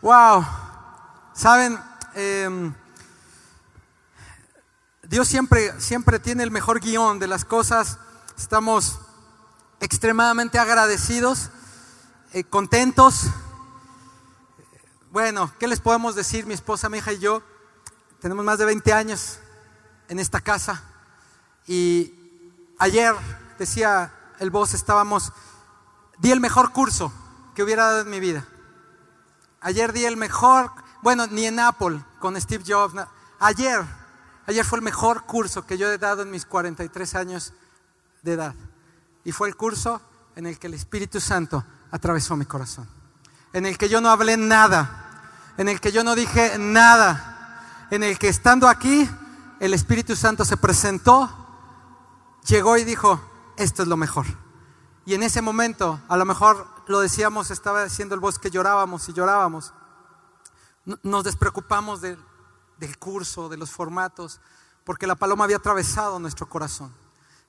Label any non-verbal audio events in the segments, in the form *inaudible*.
Wow. Saben, Em, Dios siempre, siempre tiene el mejor guion de las cosas. Estamos extremadamente agradecidos, eh, contentos. Bueno, ¿qué les podemos decir? Mi esposa, mi hija y yo tenemos más de 20 años en esta casa. Y ayer, decía el voz, estábamos, di el mejor curso que hubiera dado en mi vida. Ayer di el mejor bueno, ni en Apple con Steve Jobs. Ayer, ayer fue el mejor curso que yo he dado en mis 43 años de edad. Y fue el curso en el que el Espíritu Santo atravesó mi corazón. En el que yo no hablé nada. En el que yo no dije nada. En el que estando aquí, el Espíritu Santo se presentó, llegó y dijo, esto es lo mejor. Y en ese momento, a lo mejor lo decíamos, estaba diciendo el voz que llorábamos y llorábamos nos despreocupamos del, curso, de los formatos, porque la paloma había atravesado nuestro corazón.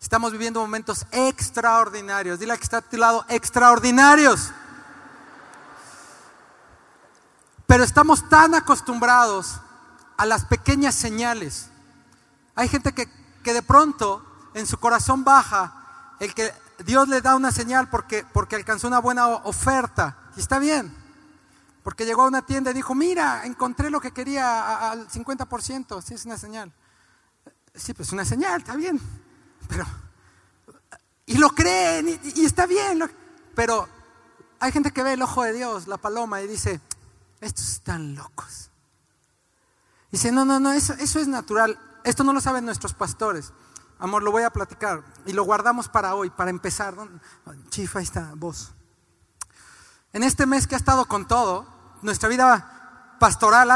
Estamos viviendo momentos extraordinarios. Dile que está a tu lado, extraordinarios. Pero estamos tan acostumbrados a las pequeñas señales. Hay gente que, que, de pronto en su corazón baja el que Dios le da una señal porque, porque alcanzó una buena oferta. Y está bien. Porque llegó a una tienda y dijo, mira, encontré lo que quería al 50%, sí es una señal. Sí, pues una señal, está bien. Pero, y lo creen, y, está bien. pero hay gente que ve el ojo de Dios, la paloma, y dice, estos están locos. Dice, no, no, no, eso, eso es natural. Esto no lo saben nuestros pastores. Amor, lo voy a platicar. Y lo guardamos para hoy, para empezar. Chifa, ahí está, vos. En este mes que ha estado con todo, nuestra vida pastoral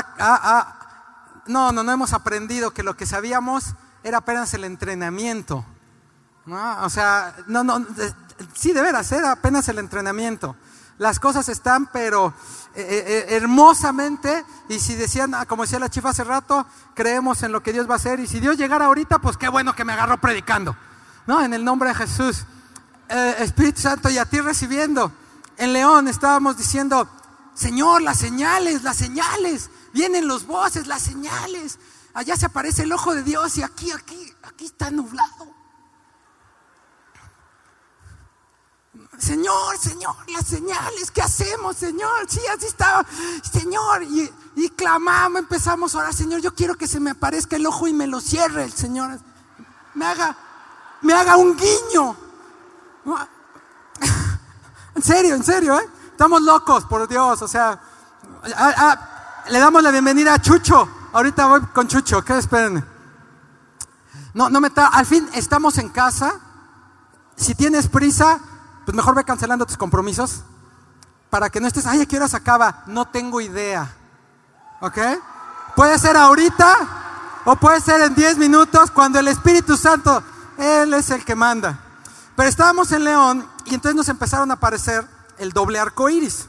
no, no, no hemos aprendido que lo que sabíamos era apenas el entrenamiento. O sea, no, no, sí, de veras, era apenas el entrenamiento. Las cosas están, pero eh, eh, eh, hermosamente, y si decían, ah, como decía la chifa hace rato, creemos en lo que Dios va a hacer, y si Dios llegara ahorita, pues qué bueno que me agarró predicando, ¿no? En el nombre de Jesús. Espíritu Santo, y a ti recibiendo en León estábamos diciendo, Señor, las señales, las señales, vienen los voces, las señales. Allá se aparece el ojo de Dios y aquí, aquí, aquí está nublado. Señor, Señor, las señales, ¿qué hacemos, Señor? Sí, así estaba, Señor. Y, clamamos, empezamos a orar, Señor, yo quiero que se me aparezca el ojo y me lo cierre el Señor. Me haga, me haga un guiño. *laughs* En serio, en serio, ¿eh? Estamos locos, por Dios. O sea, le damos la bienvenida a Chucho. Ahorita voy con Chucho, ¿qué esperen? No, no me está. Al fin estamos en casa. Si tienes prisa, pues mejor ve cancelando tus compromisos. Para que no estés, ay, ¿a qué hora se acaba? No tengo idea. ¿Ok? Puede ser ahorita o puede ser en 10 minutos cuando el Espíritu Santo, Él es el que manda. Pero estábamos en León y entonces nos empezaron a aparecer el doble arco iris.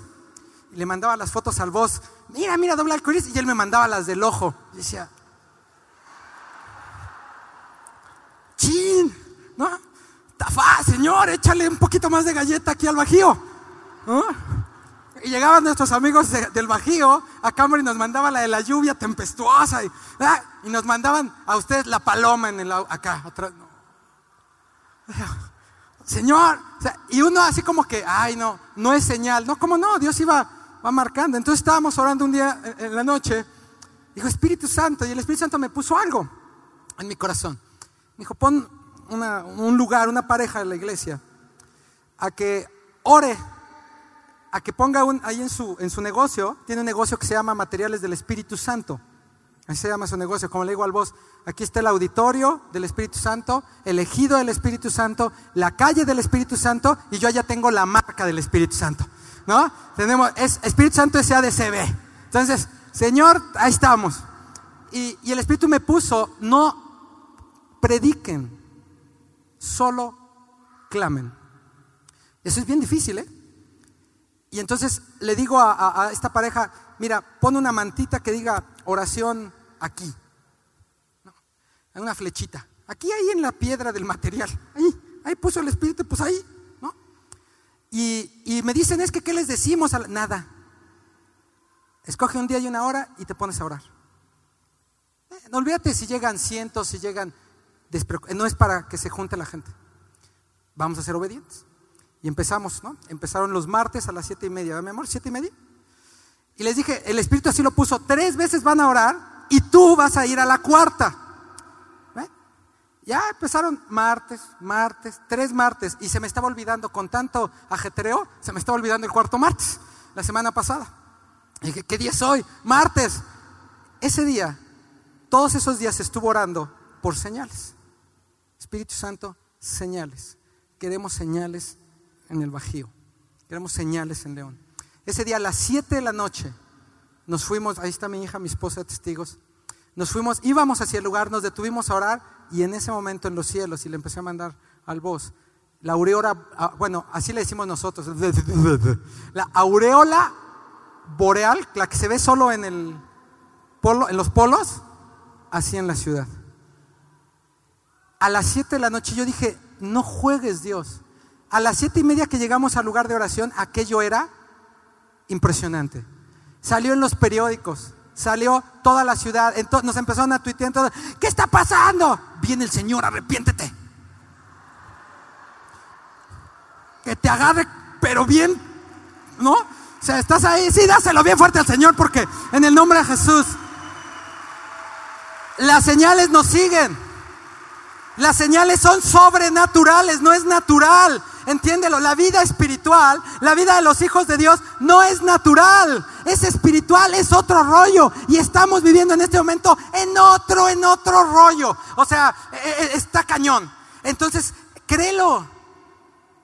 Y le mandaba las fotos al voz, mira, mira, doble arco iris. Y él me mandaba las del ojo. Y decía, chin, ¿no? Tafá, señor, échale un poquito más de galleta aquí al bajío. Y llegaban nuestros amigos del Bajío a cámara y nos mandaban la de la lluvia tempestuosa y, nos mandaban a ustedes la paloma en el acá. Otra, *laughs* Señor, y uno así como que, ay, no, no es señal. No, ¿cómo no? Dios iba va marcando. Entonces estábamos orando un día en la noche. Dijo, Espíritu Santo. Y el Espíritu Santo me puso algo en mi corazón. Me dijo, pon un lugar, una pareja en la iglesia, a que ore, a que ponga un, ahí en su, en su negocio, tiene un negocio que se llama Materiales del Espíritu Santo. Así se llama su negocio. Como le digo al vos, aquí está el auditorio del Espíritu Santo, el ejido del Espíritu Santo, la calle del Espíritu Santo y yo ya tengo la marca del Espíritu Santo. ¿No? Tenemos, es Espíritu Santo SADCB. Entonces, Señor, ahí estamos. Y el Espíritu me puso, no prediquen, solo clamen. Eso es bien difícil, ¿eh? Y entonces le digo a, a esta pareja, mira, pon una mantita que diga oración aquí. Hay una flechita. Aquí, ahí en la piedra del material. Ahí, ahí puso el Espíritu, pues ahí. ¿no? Y, me dicen, es que, ¿qué les decimos? Nada. Escoge un día y una hora y te pones a orar. Eh, no olvídate si llegan cientos, si llegan... No es para que se junte la gente. Vamos a ser obedientes. Y empezamos, ¿no? Empezaron los martes a las siete y media, mi amor? ¿Siete y media? Y les dije, el Espíritu así lo puso, tres veces van a orar y tú vas a ir a la cuarta. Ya empezaron martes, martes, tres martes, y se me estaba olvidando con tanto ajetreo, se me estaba olvidando el cuarto martes, la semana pasada. Y dije, ¿qué día es hoy? Martes. Ese día, todos esos días estuvo orando por señales. Espíritu Santo, señales. Queremos señales en el Bajío. Queremos señales en León. Ese día a las 7 de la noche nos fuimos, ahí está mi hija, mi esposa, testigos. Nos fuimos, íbamos hacia el lugar, nos detuvimos a orar y en ese momento en los cielos, y le empecé a mandar al voz, la aureola, ah, bueno, así le decimos nosotros, *laughs* la aureola boreal, la que se ve solo en el polo, en los polos, así en la ciudad. A las 7 de la noche yo dije, no juegues Dios. A las siete y media que llegamos al lugar de oración, aquello era impresionante. Salió en los periódicos, salió toda la ciudad, entonces nos empezaron a tuitear, ¿qué está pasando? Viene el Señor, arrepiéntete. Que te agarre, pero bien, ¿no? O sea, estás ahí, sí, dáselo bien fuerte al Señor, porque en el nombre de Jesús, las señales nos siguen. Las señales son sobrenaturales, no es natural. Entiéndelo, la vida espiritual, la vida de los hijos de Dios no es natural, es espiritual, es otro rollo. Y estamos viviendo en este momento en otro, en otro rollo. O sea, e, e, está cañón. Entonces, créelo.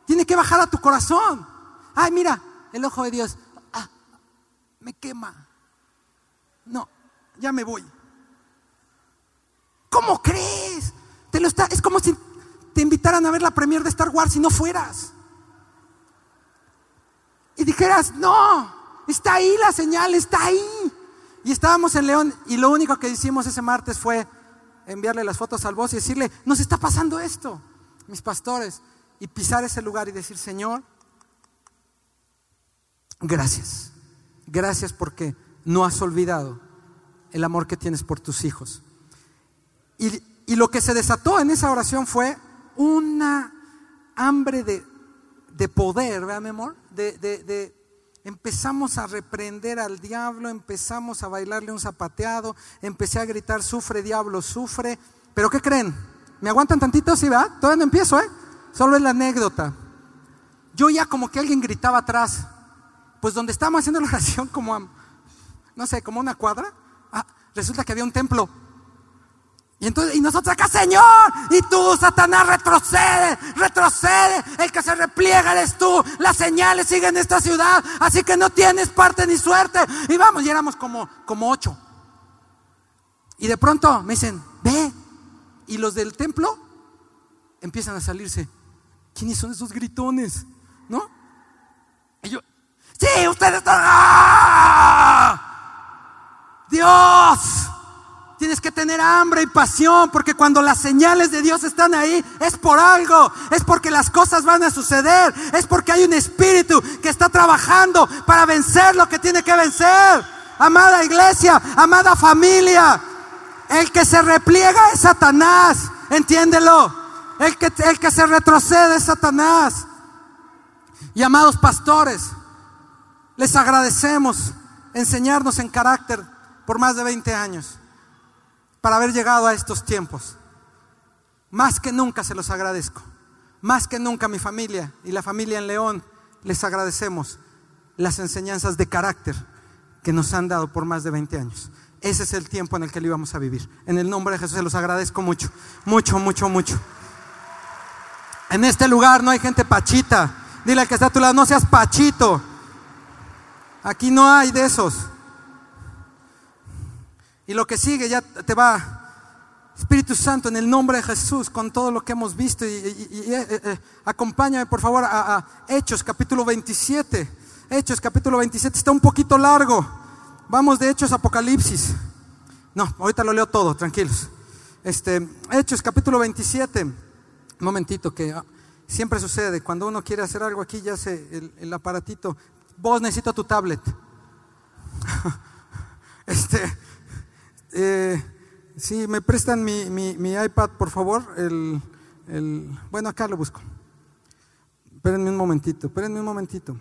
Tiene que bajar a tu corazón. Ay, mira, el ojo de Dios. Ah, me quema. No, ya me voy. ¿Cómo crees? Te lo está, es como si te invitaran a ver la premier de Star Wars y no fueras. Y dijeras, no, está ahí la señal, está ahí. Y estábamos en León y lo único que hicimos ese martes fue enviarle las fotos al voz y decirle, nos está pasando esto, mis pastores, y pisar ese lugar y decir, Señor, gracias, gracias porque no has olvidado el amor que tienes por tus hijos. Y, y lo que se desató en esa oración fue una hambre de, de poder, ¿verdad, mi amor? De, de, empezamos a reprender al diablo, empezamos a bailarle un zapateado, empecé a gritar, sufre diablo, sufre. Pero ¿qué creen? ¿Me aguantan tantito? Sí, ¿verdad? Todavía no empiezo, ¿eh? Solo es la anécdota. Yo ya como que alguien gritaba atrás. Pues donde estábamos haciendo la *laughs* oración, como no sé, como una cuadra, ah, resulta que había un templo. Y entonces, y nosotros acá, Señor, y tú, Satanás, retrocede, retrocede. El que se repliega eres tú. Las señales siguen en esta ciudad, así que no tienes parte ni suerte. Y vamos, y éramos como, como ocho. Y de pronto me dicen, ve. Y los del templo empiezan a salirse. ¿Quiénes son esos gritones? ¿No? Y yo, sí, ustedes están. ¡Ah! Dios Tienes que tener hambre y pasión porque cuando las señales de Dios están ahí es por algo, es porque las cosas van a suceder, es porque hay un espíritu que está trabajando para vencer lo que tiene que vencer. Amada iglesia, amada familia, el que se repliega es Satanás, entiéndelo. El que, el que se retrocede es Satanás. Y amados pastores, les agradecemos enseñarnos en carácter por más de 20 años para haber llegado a estos tiempos. Más que nunca se los agradezco. Más que nunca mi familia y la familia en León les agradecemos las enseñanzas de carácter que nos han dado por más de 20 años. Ese es el tiempo en el que lo íbamos a vivir. En el nombre de Jesús se los agradezco mucho, mucho, mucho, mucho. En este lugar no hay gente pachita. Dile al que está a tu lado, no seas pachito. Aquí no hay de esos. Y lo que sigue ya te va, Espíritu Santo, en el nombre de Jesús, con todo lo que hemos visto. Y, eh, eh, eh, acompáñame por favor a, Hechos capítulo 27. Hechos capítulo 27 está un poquito largo. Vamos de Hechos Apocalipsis. No, ahorita lo leo todo, tranquilos. Este, Hechos capítulo 27. Un momentito que ah, siempre sucede. Cuando uno quiere hacer algo aquí, ya hace el, el aparatito. Vos necesito tu tablet. *laughs* Este, eh, si me prestan mi, iPad, por favor. El, bueno, acá lo busco. Espérenme un momentito, espérenme un momentito.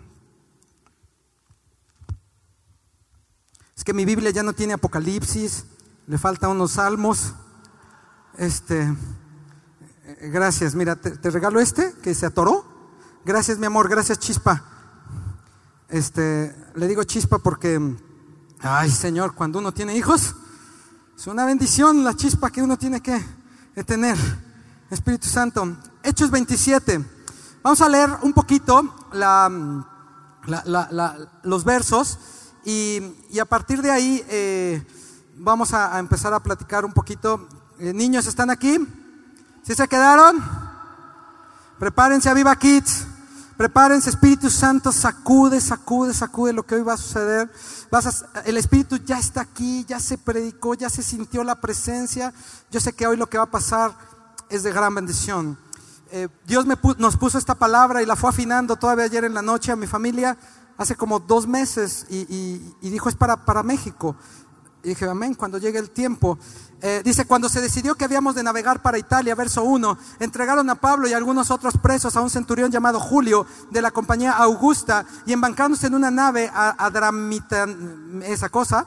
Es que mi Biblia ya no tiene Apocalipsis, le faltan unos salmos. Este, eh, gracias, mira, te, regalo este que se atoró. Gracias, mi amor, gracias, Chispa. Este, le digo Chispa porque, ay, Señor, cuando uno tiene hijos, es una bendición la chispa que uno tiene que tener. Espíritu Santo. Hechos 27. Vamos a leer un poquito los versos y, a partir de ahí eh, vamos a, empezar a platicar un poquito. Eh, niños, ¿están aquí? ¿Sí se quedaron? Prepárense a Viva Kids. Prepárense, Espíritu Santo, sacude, sacude, sacude lo que hoy va a suceder. Vas el Espíritu ya está aquí, ya se predicó, ya se sintió la presencia. Yo sé que hoy lo que va a pasar es de gran bendición. Eh, Dios nos puso esta palabra y la fue afinando todavía ayer en la noche a mi familia, hace como dos meses, y, dijo es para, para México. Y dije, amén, cuando llegue el tiempo. Eh, dice, cuando se decidió que habíamos de navegar para Italia, verso 1, entregaron a Pablo y algunos otros presos a un centurión llamado Julio de la compañía Augusta y embarcándose en una nave a, a esa cosa,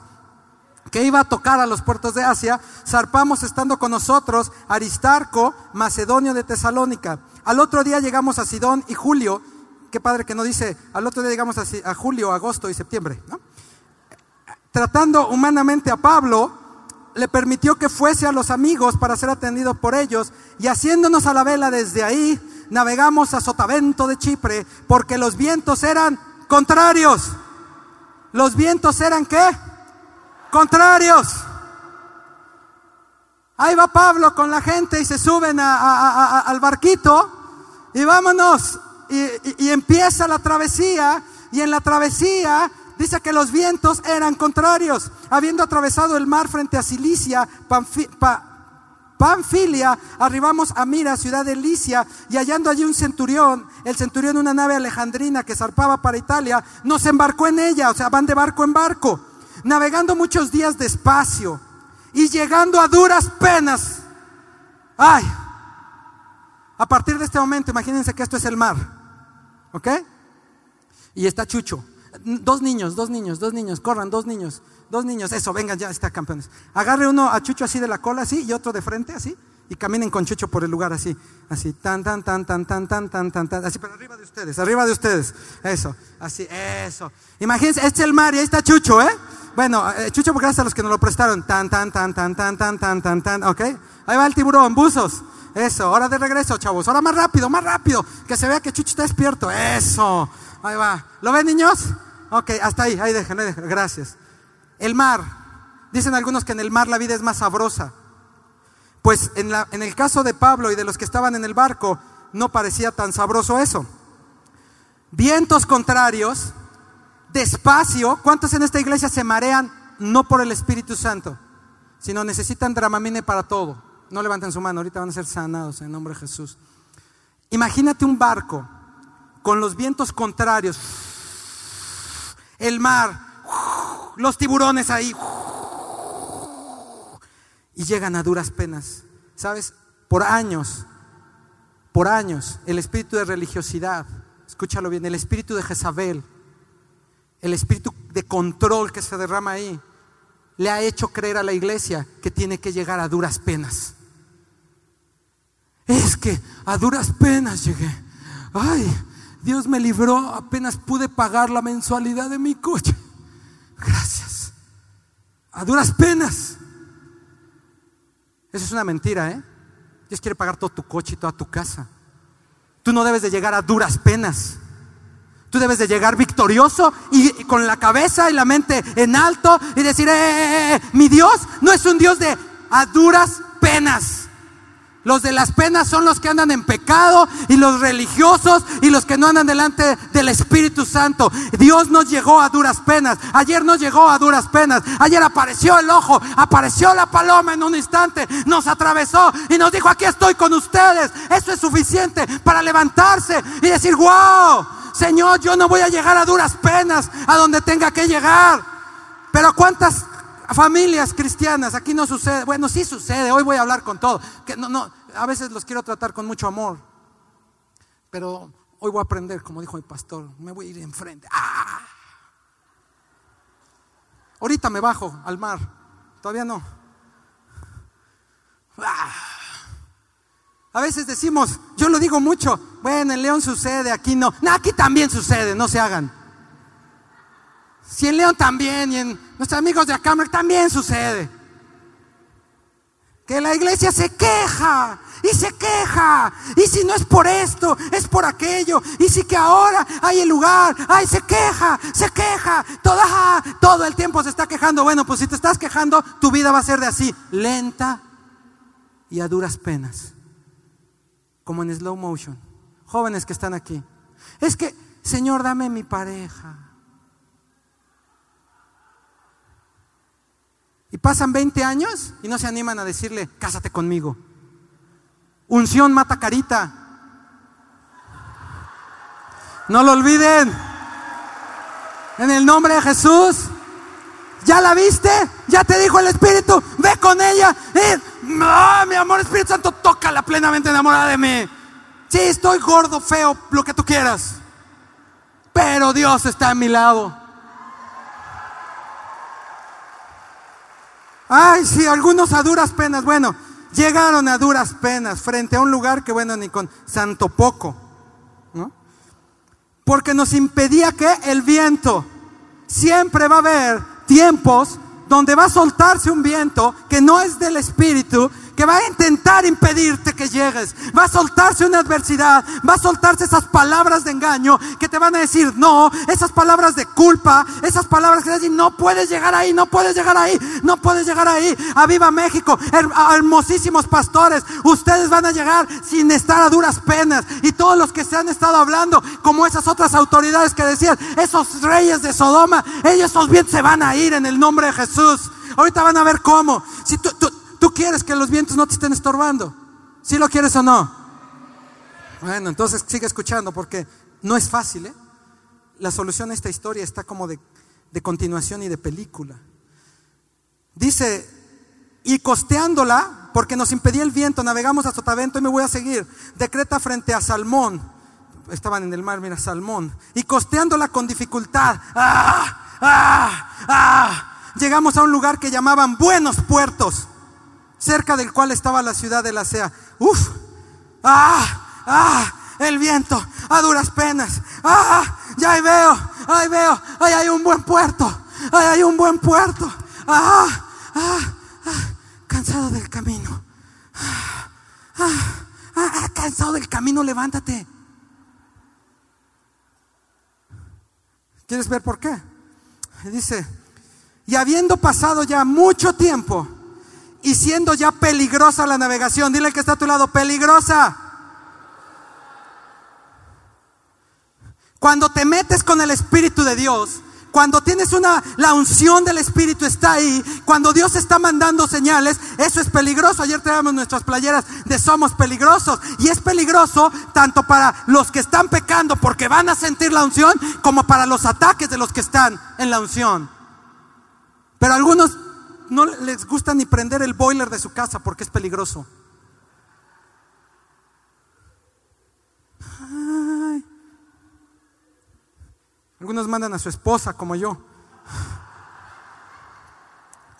que iba a tocar a los puertos de Asia, zarpamos estando con nosotros Aristarco, macedonio de Tesalónica. Al otro día llegamos a Sidón y Julio, qué padre que no dice, al otro día llegamos a, julio, agosto y septiembre, Tratando humanamente a Pablo, le permitió que fuese a los amigos para ser atendido por ellos y haciéndonos a la vela desde ahí, navegamos a Sotavento de Chipre porque los vientos eran contrarios. ¿Los vientos eran qué? contrarios. Ahí va Pablo con la gente y se suben al barquito y vámonos. Y, empieza la travesía y en la travesía dice que los vientos eran contrarios. Habiendo atravesado el mar frente a Cilicia, Panfilia, arribamos a Mira, ciudad de Licia, y hallando allí un centurión, el centurión una nave alejandrina que zarpaba para Italia, nos embarcó en ella, o sea, van de barco en barco navegando muchos días despacio y llegando a duras penas. Ay, a partir de este momento, imagínense que esto es el mar, ¿ok? Y está Chucho. Dos niños, dos niños, dos niños, corran, dos niños, dos niños. Eso, vengan, ya está, campeones. Agarre uno a Chucho así de la cola, así, y otro de frente, así y caminen con Chucho por el lugar así, así, tan, tan, tan, tan, tan, tan, tan, tan, tan, así, pero arriba de ustedes, arriba de ustedes, eso, así, eso. Imagínense, este es el mar y ahí está Chucho, ¿eh? Bueno, Chucho, porque gracias a los que nos lo prestaron, tan, tan, tan, tan, tan, tan, tan, tan, tan, ¿ok? Ahí va el tiburón, buzos, eso, ahora de regreso, chavos, ahora más rápido, más rápido, que se vea que Chucho está despierto, eso, ahí va. ¿Lo ven, niños? Ok, hasta ahí, ahí dejen, ahí gracias. El mar, dicen algunos que en el mar la vida es más sabrosa. Pues en, la, en el caso de Pablo y de los que estaban en el barco, no parecía tan sabroso eso. Vientos contrarios, despacio. ¿Cuántos en esta iglesia se marean no por el Espíritu Santo, sino necesitan dramamine para todo? No levanten su mano, ahorita van a ser sanados en nombre de Jesús. Imagínate un barco con los vientos contrarios, el mar, los tiburones ahí y llegan a duras penas. ¿Sabes? Por años, por años, el espíritu de religiosidad, escúchalo bien, el espíritu de Jezabel, el espíritu de control que se derrama ahí, le ha hecho creer a la iglesia que tiene que llegar a duras penas. Es que a duras penas llegué. Ay, Dios me libró, apenas pude pagar la mensualidad de mi coche. Gracias. A duras penas. Eso es una mentira, ¿eh? Dios quiere pagar todo tu coche y toda tu casa. Tú no debes de llegar a duras penas. Tú debes de llegar victorioso y, con la cabeza y la mente en alto y decir, eh, eh, eh, mi Dios no es un Dios de a duras penas. Los de las penas son los que andan en pecado y los religiosos y los que no andan delante del Espíritu Santo. Dios nos llegó a duras penas. Ayer nos llegó a duras penas. Ayer apareció el ojo, apareció la paloma en un instante, nos atravesó y nos dijo, aquí estoy con ustedes. Eso es suficiente para levantarse y decir, wow, Señor, yo no voy a llegar a duras penas a donde tenga que llegar. Pero cuántas familias cristianas, aquí no sucede. Bueno, sí sucede, hoy voy a hablar con todo. Que no, no, a veces los quiero tratar con mucho amor. Pero hoy voy a aprender, como dijo mi pastor, me voy a ir enfrente. ¡Ah! Ahorita me bajo al mar, todavía no. ¡Ah! A veces decimos, yo lo digo mucho, bueno, en León sucede, aquí no. No, aquí también sucede, no se hagan. Si en León también y en nuestros amigos de acá también sucede. Que la iglesia se queja y se queja. Y si no es por esto, es por aquello. Y si que ahora hay el lugar, ay, se queja, se queja. Toda, todo el tiempo se está quejando. Bueno, pues si te estás quejando, tu vida va a ser de así, lenta y a duras penas. Como en slow motion. Jóvenes que están aquí. Es que, Señor, dame mi pareja. Y pasan 20 años y no se animan a decirle, cásate conmigo. Unción mata carita. No lo olviden. En el nombre de Jesús. ¿Ya la viste? Ya te dijo el Espíritu. Ve con ella. no, mi amor, Espíritu Santo, tócala plenamente enamorada de mí. Sí, estoy gordo, feo, lo que tú quieras. Pero Dios está a mi lado. Ay, sí, algunos a duras penas. Bueno, llegaron a duras penas frente a un lugar que, bueno, ni con santo poco. ¿no? Porque nos impedía que el viento. Siempre va a haber tiempos donde va a soltarse un viento que no es del espíritu, que va a intentar impedirte que llegues. Va a soltarse una adversidad, va a soltarse esas palabras de engaño que te van a decir no, esas palabras de culpa, esas palabras que te dicen no puedes llegar ahí, no puedes llegar ahí, no puedes llegar ahí. A viva México, hermosísimos pastores, ustedes van a llegar sin estar a duras penas. Y todos los que se han estado hablando, como esas otras autoridades que decían, esos reyes de Sodoma, ellos vientos se van a ir en el nombre de Jesús. Ahorita van a ver cómo. Si tú, Tú quieres que los vientos no te estén estorbando. ¿Sí lo quieres o no? Bueno, entonces sigue escuchando porque no es fácil. ¿eh? La solución a esta historia está como de, continuación y de película. Dice, y costeándola, porque nos impedía el viento, navegamos a Sotavento y me voy a seguir. Decreta frente a Salmón. Estaban en el mar, mira, Salmón. Y costeándola con dificultad. ¡Ah! ¡Ah! ¡Ah! Llegamos a un lugar que llamaban Buenos Puertos cerca del cual estaba la ciudad de la Sea. Uf, ah, ah, el viento, a duras penas. Ah, ya ahí veo, ahí veo, ahí hay un buen puerto, ahí hay un buen puerto. Ah, ah, ah cansado del camino. Ah, ah, ah, cansado del camino, levántate. ¿Quieres ver por qué? Dice, y habiendo pasado ya mucho tiempo, y siendo ya peligrosa la navegación. Dile que está a tu lado, peligrosa. Cuando te metes con el Espíritu de Dios, cuando tienes una, la unción del Espíritu está ahí, cuando Dios está mandando señales, eso es peligroso. Ayer traíamos nuestras playeras de somos peligrosos. Y es peligroso tanto para los que están pecando porque van a sentir la unción, como para los ataques de los que están en la unción. Pero algunos no les gusta ni prender el boiler de su casa porque es peligroso. Algunos mandan a su esposa como yo.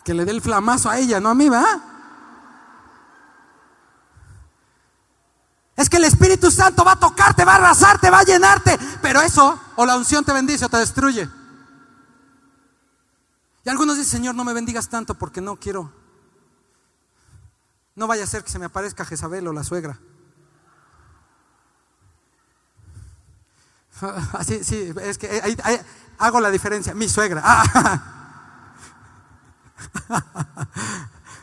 Que le dé el flamazo a ella, no a mí, ¿va? Es que el Espíritu Santo va a tocarte, va a arrasarte, va a llenarte. Pero eso, o la unción te bendice o te destruye. Y algunos dicen, Señor, no me bendigas tanto porque no quiero. No vaya a ser que se me aparezca Jezabel o la suegra. Así, sí, es que ahí, hago la diferencia. Mi suegra. *laughs*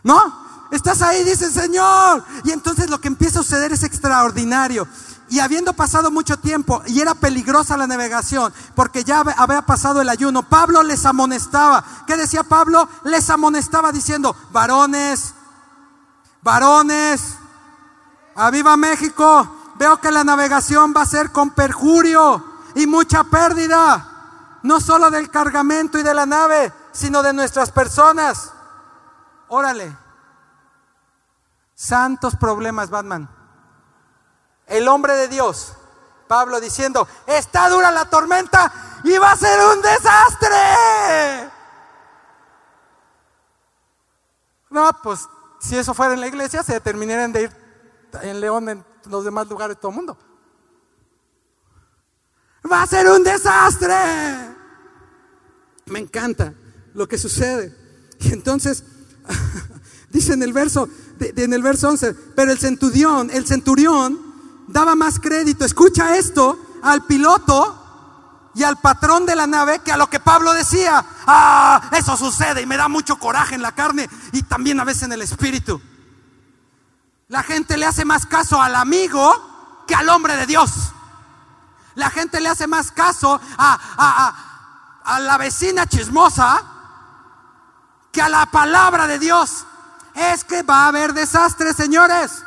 ¿No? Estás ahí, dice Señor. Y entonces lo que empieza a suceder es extraordinario. Y habiendo pasado mucho tiempo, y era peligrosa la navegación, porque ya había pasado el ayuno, Pablo les amonestaba. ¿Qué decía Pablo? Les amonestaba diciendo, varones, varones, aviva México, veo que la navegación va a ser con perjurio y mucha pérdida, no solo del cargamento y de la nave, sino de nuestras personas. Órale. Santos problemas, Batman. El hombre de Dios, Pablo diciendo, está dura la tormenta y va a ser un desastre. No, pues si eso fuera en la iglesia, se terminarían de ir en León, en los demás lugares de todo el mundo. Va a ser un desastre. Me encanta lo que sucede. Y entonces, *laughs* dice en el verso, en el verso 11, pero el centurión, el centurión daba más crédito, escucha esto, al piloto y al patrón de la nave que a lo que Pablo decía. Ah, eso sucede y me da mucho coraje en la carne y también a veces en el espíritu. La gente le hace más caso al amigo que al hombre de Dios. La gente le hace más caso a, a la vecina chismosa que a la palabra de Dios. Es que va a haber desastres, señores.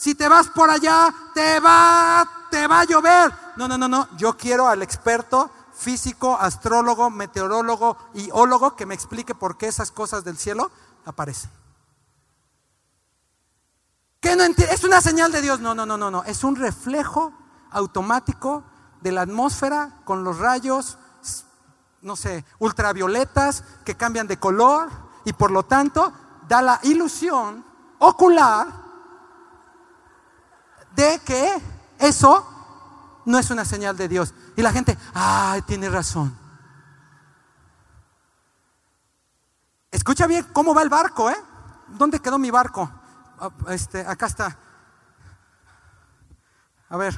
Si te vas por allá, te va, te va a llover. No, no, no, no. Yo quiero al experto físico, astrólogo, meteorólogo y que me explique por qué esas cosas del cielo aparecen. ¿Qué no ¿Es una señal de Dios? No, no, no, no, no. Es un reflejo automático de la atmósfera con los rayos, no sé, ultravioletas que cambian de color y por lo tanto da la ilusión ocular de que eso no es una señal de Dios. Y la gente, ay, tiene razón. Escucha bien cómo va el barco, ¿eh? ¿Dónde quedó mi barco? Ah, este, acá está. A ver,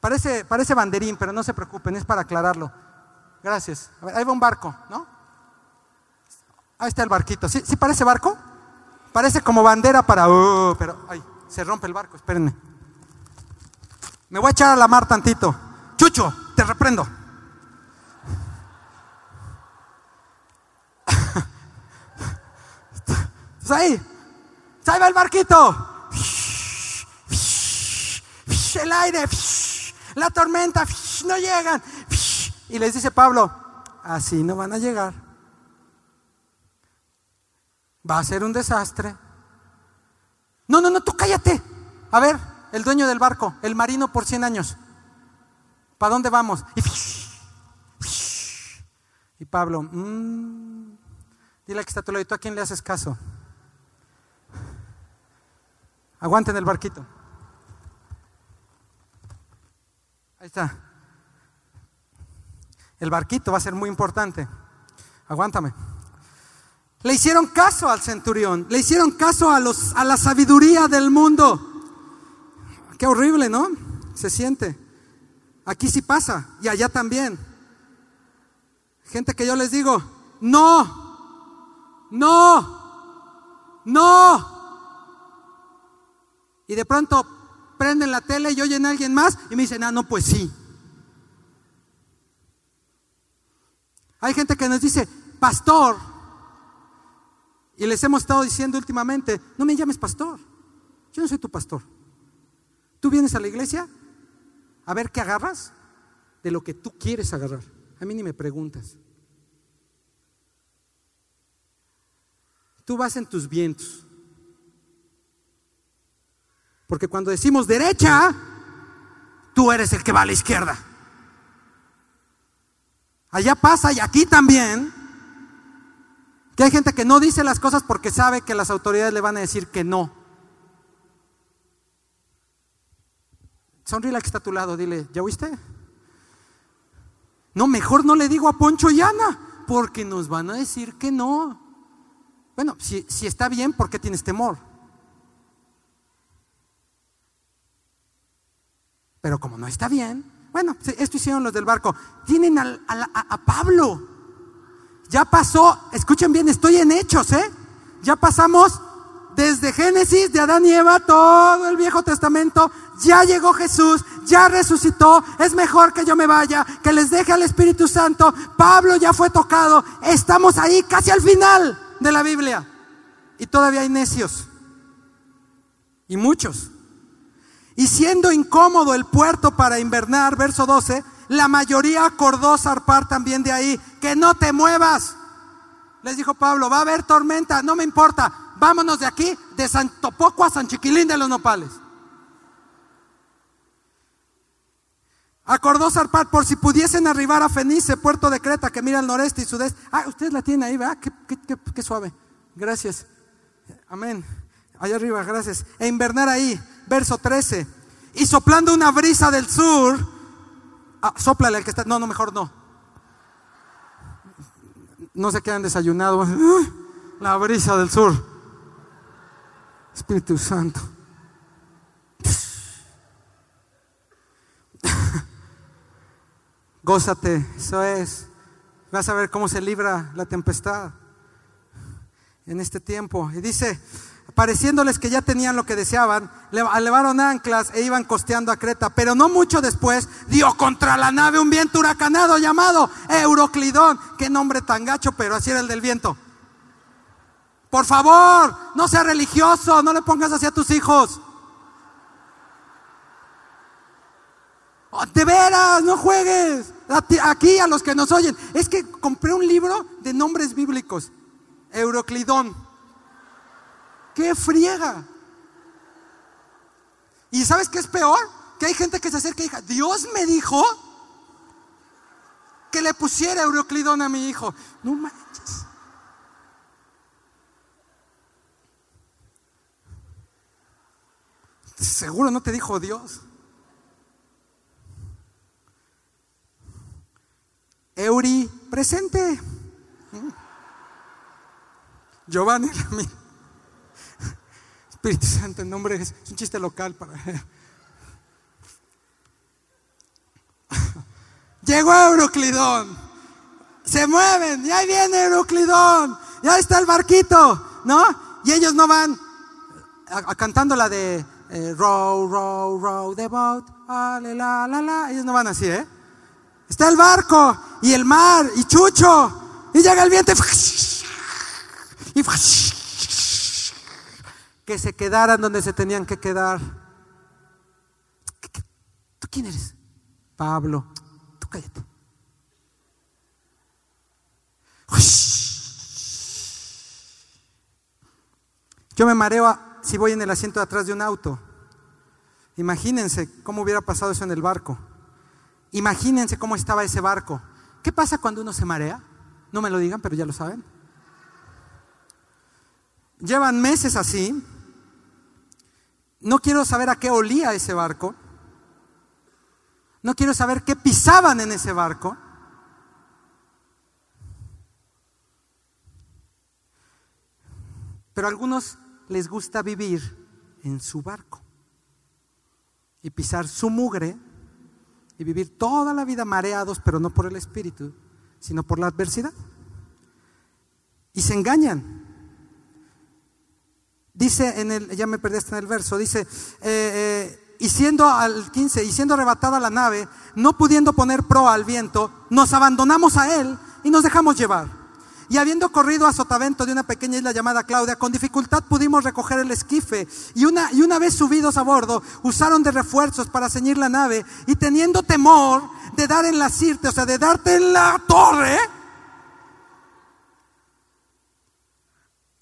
parece, parece banderín, pero no se preocupen, es para aclararlo. Gracias. ahí va un barco, ¿no? Ahí está el barquito. ¿Sí, ¿Sí parece barco? Parece como bandera para... Uh, pero, ay, se rompe el barco, espérenme. Me voy a echar a la mar tantito. Chucho, te reprendo. ¿Estás ahí? Ahí va el barquito. El aire, la tormenta, no llegan. Y les dice Pablo, así no van a llegar. Va a ser un desastre. No, no, no, tú cállate. A ver, el dueño del barco, el marino por 100 años. ¿Para dónde vamos? Y, Pablo, mmm, dile que está tu lado, ¿tú a quién le haces caso? Aguanten el barquito. Ahí está. El barquito va a ser muy importante. Aguántame. Le hicieron caso al centurión, le hicieron caso a, los, a la sabiduría del mundo. Qué horrible, ¿no? Se siente. Aquí sí pasa y allá también. Gente que yo les digo, no, no, no. Y de pronto prenden la tele y oyen a alguien más y me dicen, ah, no, pues sí. Hay gente que nos dice, pastor, y les hemos estado diciendo últimamente, no me llames pastor, yo no soy tu pastor. Tú vienes a la iglesia a ver qué agarras de lo que tú quieres agarrar. A mí ni me preguntas. Tú vas en tus vientos. Porque cuando decimos derecha, tú eres el que va a la izquierda. Allá pasa y aquí también que hay gente que no dice las cosas porque sabe que las autoridades le van a decir que no. Sonríe la que está a tu lado, dile, ¿ya oíste? No, mejor no le digo a Poncho y Ana, porque nos van a decir que no. Bueno, si, si está bien, ¿por qué tienes temor? Pero como no está bien, bueno, esto hicieron los del barco. Tienen a, Pablo. Ya pasó, escuchen bien, estoy en hechos, ¿eh? Ya pasamos desde Génesis, de Adán y Eva, todo el Viejo Testamento. Ya llegó Jesús, ya resucitó. Es mejor que yo me vaya, que les deje al Espíritu Santo. Pablo ya fue tocado. Estamos ahí casi al final de la Biblia. Y todavía hay necios. Y muchos. Y siendo incómodo el puerto para invernar, verso 12, La mayoría acordó zarpar también de ahí. Que no te muevas. Les dijo Pablo, va a haber tormenta, no me importa. Vámonos de aquí, de Santo Poco a San Chiquilín de los Nopales. Acordó zarpar por si pudiesen arribar a Fenice, puerto de Creta, que mira al noreste y sudeste. Ah, ustedes la tienen ahí, ¿verdad? Qué, suave. Gracias. Amén. Allá arriba, gracias. E invernar ahí, verso 13. Y soplando una brisa del sur, ah, soplale al que está. No, no, mejor no. No se quedan desayunados. La brisa del sur. Espíritu Santo. Gózate, eso es. Vas a ver cómo se libra la tempestad en este tiempo. Y dice, pareciéndoles que ya tenían lo que deseaban, elevaron anclas e iban costeando a Creta. Pero no mucho después dio contra la nave un viento huracanado llamado Euroclidón. Qué nombre tan gacho, pero así era el del viento. Por favor, no sea religioso, no le pongas así a tus hijos. Oh, de veras, no juegues. Aquí a los que nos oyen. Es que compré un libro de nombres bíblicos. Euroclidón. ¡Qué friega! ¿Y sabes qué es peor? Que hay gente que se acerca y dice, Dios me dijo que le pusiera Euroclidón a mi hijo. No manches. Seguro no te dijo Dios. Euri, presente. Giovanni Espíritu Santo, en nombre es un chiste local para. Llegó Euroclidón. Se mueven, y ahí viene Euroclidón. Ya está el barquito, ¿no? Y ellos no van cantando la de eh, row, row, row the boat, la, la, la, la. Ellos no van así, ¿eh? Está el barco y el mar y Chucho. Y llega el viento y, que se quedaran donde se tenían que quedar. ¿Tú quién eres? Pablo. Tú cállate. Yo me mareo si voy en el asiento de atrás de un auto. Imagínense cómo hubiera pasado eso en el barco. Imagínense cómo estaba ese barco. ¿Qué pasa cuando uno se marea? No me lo digan, pero ya lo saben. Llevan meses así. No quiero saber a qué olía ese barco. No quiero saber qué pisaban en ese barco. Pero algunos les gusta vivir en su barco y pisar su mugre y vivir toda la vida mareados, pero no por el espíritu, sino por la adversidad. Y se engañan. Dice en el, ya me perdiste en el verso, dice, eh, eh, y siendo al 15, y siendo arrebatada la nave, no pudiendo poner proa al viento, nos abandonamos a él y nos dejamos llevar. Y habiendo corrido a sotavento de una pequeña isla llamada Claudia, con dificultad pudimos recoger el esquife. Y una, y una vez subidos a bordo, usaron de refuerzos para ceñir la nave. Y teniendo temor de dar en la sirte, o sea, de darte en la torre,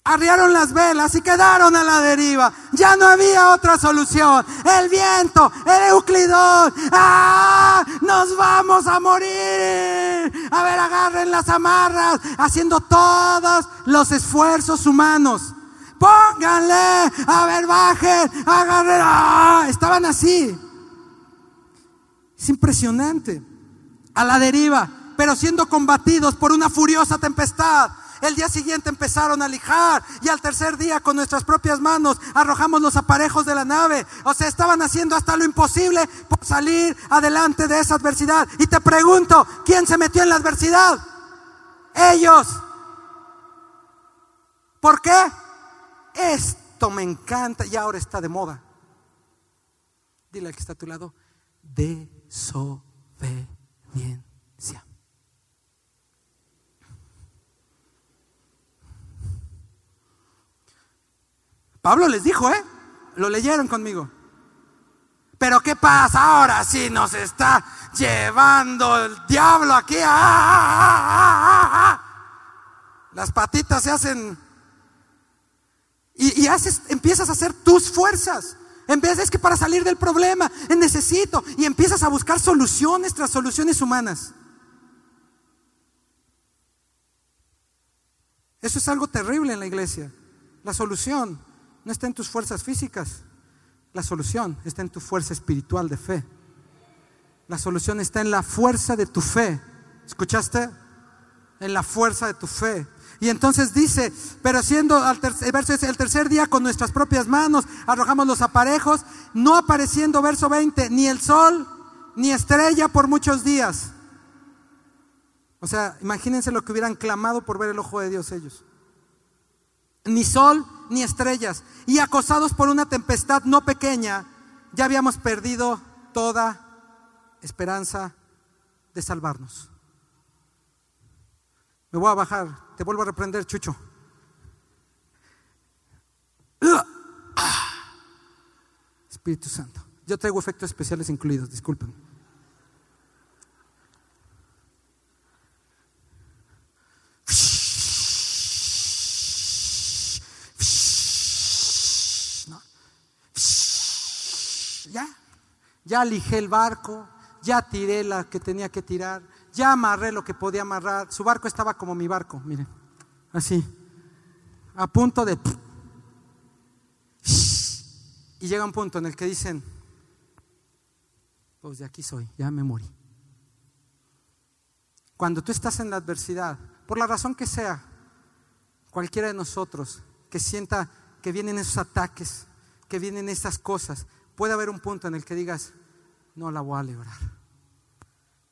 arriaron las velas y quedaron a la deriva. Ya no había otra solución. El viento, el Euclidón. ¡Ah! Nos vamos a morir. A ver, agarren las amarras, haciendo todos los esfuerzos humanos. Pónganle, a ver, bajen, agarren. ¡Ah! Estaban así. Es impresionante. A la deriva, pero siendo combatidos por una furiosa tempestad el día siguiente empezaron a lijar y al tercer día con nuestras propias manos arrojamos los aparejos de la nave. O sea, estaban haciendo hasta lo imposible por salir adelante de esa adversidad. Y te pregunto, ¿quién se metió en la adversidad? Ellos. ¿Por qué? Esto me encanta y ahora está de moda. Dile al que está a tu lado, desobediencia. Pablo les dijo, ¿eh? Lo leyeron conmigo. Pero ¿qué pasa ahora si nos está llevando el diablo aquí? ¡Ah, ah, ah, Las patitas se hacen... Y, empiezas a hacer tus fuerzas. En vez de que para salir del problema necesito. Y empiezas a buscar soluciones tras soluciones humanas. Eso es algo terrible en la iglesia. La solución no está en tus fuerzas físicas. La solución está en tu fuerza espiritual de fe. La solución está en la fuerza de tu fe. ¿Escuchaste? En la fuerza de tu fe. Y entonces dice, pero siendo al tercer, verso el tercer día con nuestras propias manos arrojamos los aparejos, no apareciendo, verso 20, ni el sol ni estrella por muchos días. O sea, imagínense lo que hubieran clamado por ver el ojo de Dios ellos. Ni sol ni estrellas. Y acosados por una tempestad no pequeña, ya habíamos perdido toda esperanza de salvarnos. Me voy a bajar, te vuelvo a reprender, Chucho. Espíritu Santo. Yo traigo efectos especiales incluidos, disculpen. Ya, ya alijé el barco, ya tiré la que tenía que tirar, ya amarré lo que podía amarrar. Su barco estaba como mi barco, miren, así, a punto de... Y llega un punto en el que dicen, pues de aquí soy, ya me morí. Cuando tú estás en la adversidad, por la razón que sea, cualquiera de nosotros que sienta que vienen esos ataques, que vienen esas cosas, puede haber un punto en el que digas, no la voy a librar.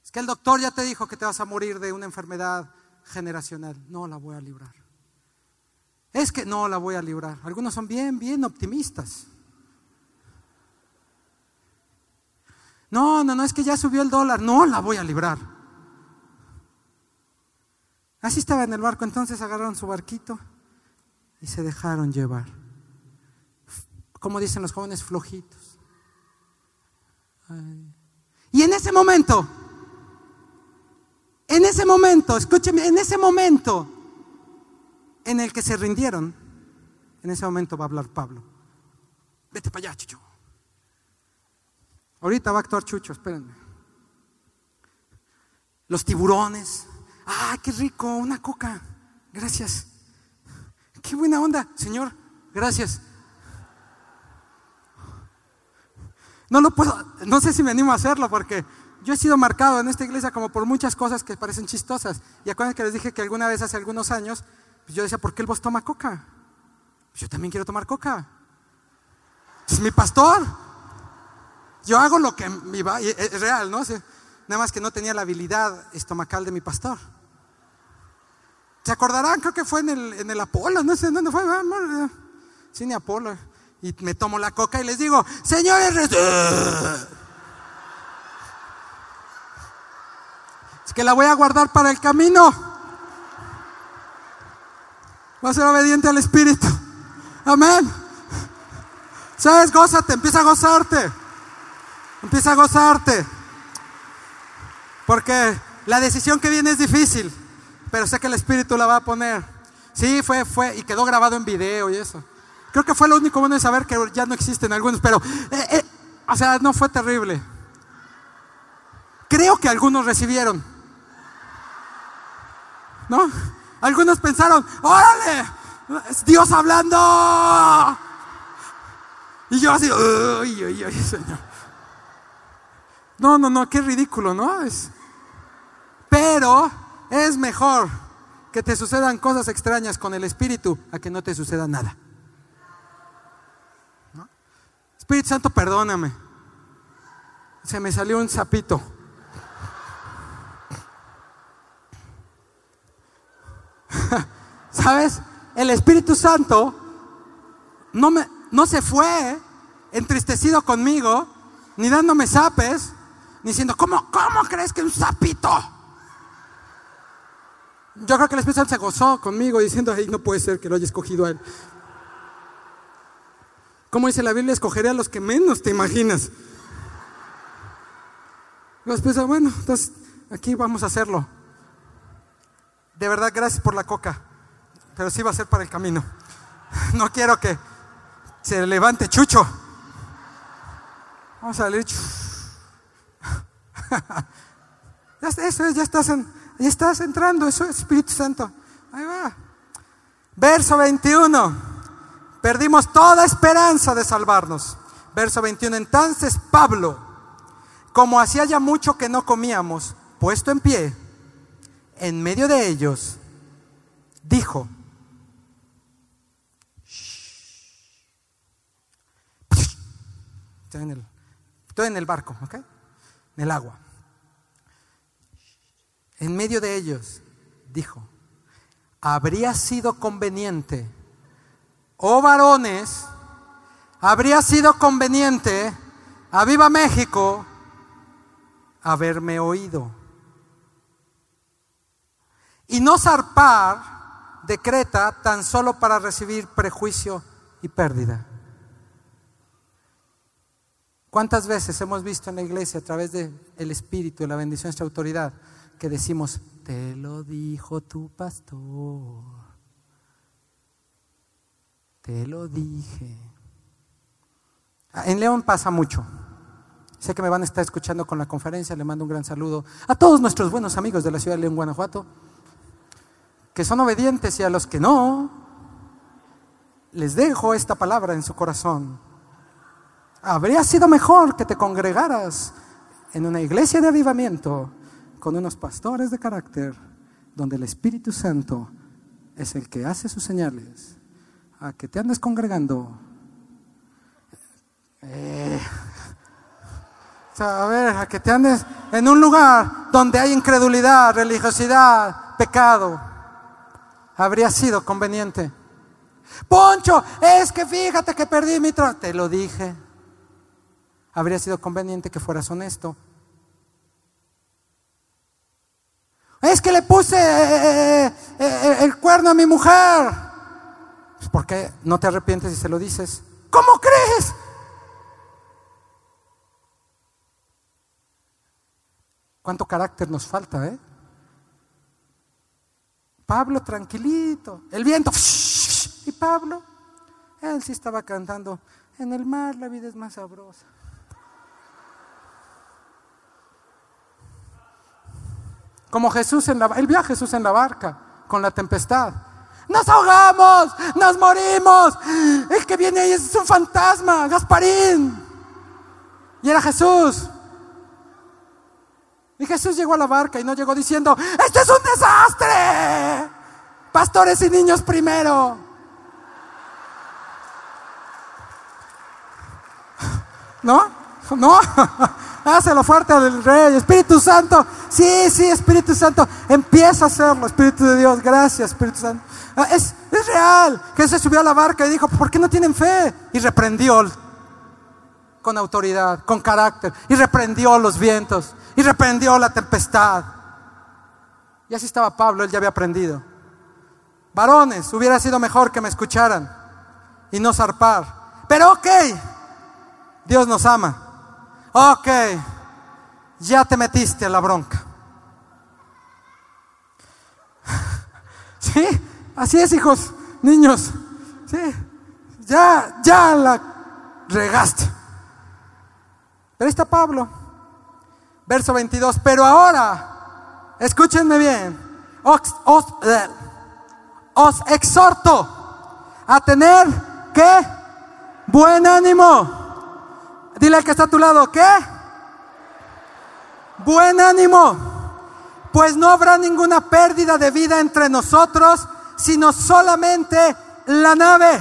Es que el doctor ya te dijo que te vas a morir de una enfermedad generacional. No la voy a librar. Es que no la voy a librar. Algunos son bien, bien optimistas. No, no, no, es que ya subió el dólar. No la voy a librar. Así estaba en el barco. Entonces agarraron su barquito y se dejaron llevar. Como dicen los jóvenes, flojitos. Y en ese momento, en ese momento, escúcheme, en ese momento en el que se rindieron, en ese momento va a hablar Pablo. Vete para allá, Chucho. Ahorita va a actuar Chucho, espérenme. Los tiburones. Ah, qué rico, una coca. Gracias. Qué buena onda, Señor. Gracias. No lo puedo, no sé si me animo a hacerlo porque yo he sido marcado en esta iglesia como por muchas cosas que parecen chistosas. Y acuérdense que les dije que alguna vez hace algunos años, pues yo decía, ¿por qué el vos toma coca? Pues yo también quiero tomar coca. Es mi pastor. Yo hago lo que mi va, es real, ¿no? Nada más que no tenía la habilidad estomacal de mi pastor. ¿Se acordarán? Creo que fue en el, en el Apolo, no sé dónde fue. Sí, ni Apolo y me tomo la coca y les digo, señores, es que la voy a guardar para el camino. Voy a ser obediente al Espíritu. Amén. ¿Sabes? Gózate, empieza a gozarte. Empieza a gozarte. Porque la decisión que viene es difícil, pero sé que el Espíritu la va a poner. Sí, fue, fue, y quedó grabado en video y eso. Creo que fue lo único bueno de saber que ya no existen algunos, pero, eh, eh, o sea, no fue terrible. Creo que algunos recibieron. ¿No? Algunos pensaron, órale, es Dios hablando. Y yo así, uy, uy, uy, Señor. No, no, no, qué ridículo, ¿no? Es, pero es mejor que te sucedan cosas extrañas con el Espíritu a que no te suceda nada. Espíritu Santo, perdóname. Se me salió un sapito. *laughs* ¿Sabes? El Espíritu Santo no, no se fue entristecido conmigo, ni dándome sapes, ni diciendo, ¿cómo, ¿cómo crees que un sapito? Yo creo que el Espíritu Santo se gozó conmigo diciendo, ay, no puede ser que lo haya escogido a él. Como dice la Biblia, escogeré a los que menos te imaginas. Piensa, bueno, entonces aquí vamos a hacerlo. De verdad, gracias por la coca, pero sí va a ser para el camino. *laughs* No quiero que se levante Chucho. Vamos a salir. *laughs* Eso ya estás, ya estás entrando, eso es Espíritu Santo. Ahí va. Verso 21. Perdimos toda esperanza de salvarnos. Verso 21. Entonces Pablo, como hacía ya mucho que no comíamos, puesto en pie, en medio de ellos, dijo, estoy en el, estoy en el barco, ¿ok? En el agua. En medio de ellos, dijo, habría sido conveniente, oh varones, habría sido conveniente, a Viva México, haberme oído. Y no zarpar de Creta tan solo para recibir prejuicio y pérdida. ¿Cuántas veces hemos visto en la iglesia a través del el Espíritu y la bendición de nuestra autoridad que decimos, te lo dijo tu pastor. Te lo dije. Ah, en León pasa mucho. Sé que me van a estar escuchando con la conferencia. Le mando un gran saludo a todos nuestros buenos amigos de la ciudad de León, Guanajuato, que son obedientes y a los que no, les dejo esta palabra en su corazón. Habría sido mejor que te congregaras en una iglesia de avivamiento con unos pastores de carácter, donde el Espíritu Santo es el que hace sus señales, a que te andes congregando. Eh, a ver, a que te andes en un lugar donde hay incredulidad, religiosidad, pecado. Habría sido conveniente. Poncho, es que fíjate que perdí mi trabajo. Te lo dije. Habría sido conveniente que fueras honesto. Es que le puse eh, eh, el cuerno a mi mujer. Pues, ¿Por qué no te arrepientes y se lo dices? ¿Cómo crees? ¿Cuánto carácter nos falta, eh? Pablo tranquilito, el viento. Y Pablo, él sí estaba cantando, en el mar la vida es más sabrosa. Como Jesús en la él vio a Jesús en la barca con la tempestad. Nos ahogamos, nos morimos. El que viene ahí es un fantasma, Gasparín. Y era Jesús. Y Jesús llegó a la barca y no llegó diciendo, este es un desastre. Pastores y niños primero. ¿No? ¿No? *laughs* Hácelo fuerte al Rey. Espíritu Santo. Sí, sí, Espíritu Santo. Empieza a hacerlo, Espíritu de Dios. Gracias, Espíritu Santo. Ah, es, es real. Se subió a la barca y dijo, ¿por qué no tienen fe? Y reprendió con autoridad, con carácter. Y reprendió los vientos. Y reprendió la tempestad. Y así estaba Pablo, él ya había aprendido. Varones, hubiera sido mejor que me escucharan y no zarpar. Pero ok, Dios nos ama. Ok, ya te metiste a la bronca. *laughs* Sí, así es, hijos, niños. Sí, ya, ya la regaste. Ahí está Pablo, verso 22. Pero ahora, escúchenme bien, os, eh, os exhorto a tener que buen ánimo Dile al que está a tu lado, ¿qué? Buen ánimo, pues no habrá ninguna pérdida de vida entre nosotros, sino solamente la nave,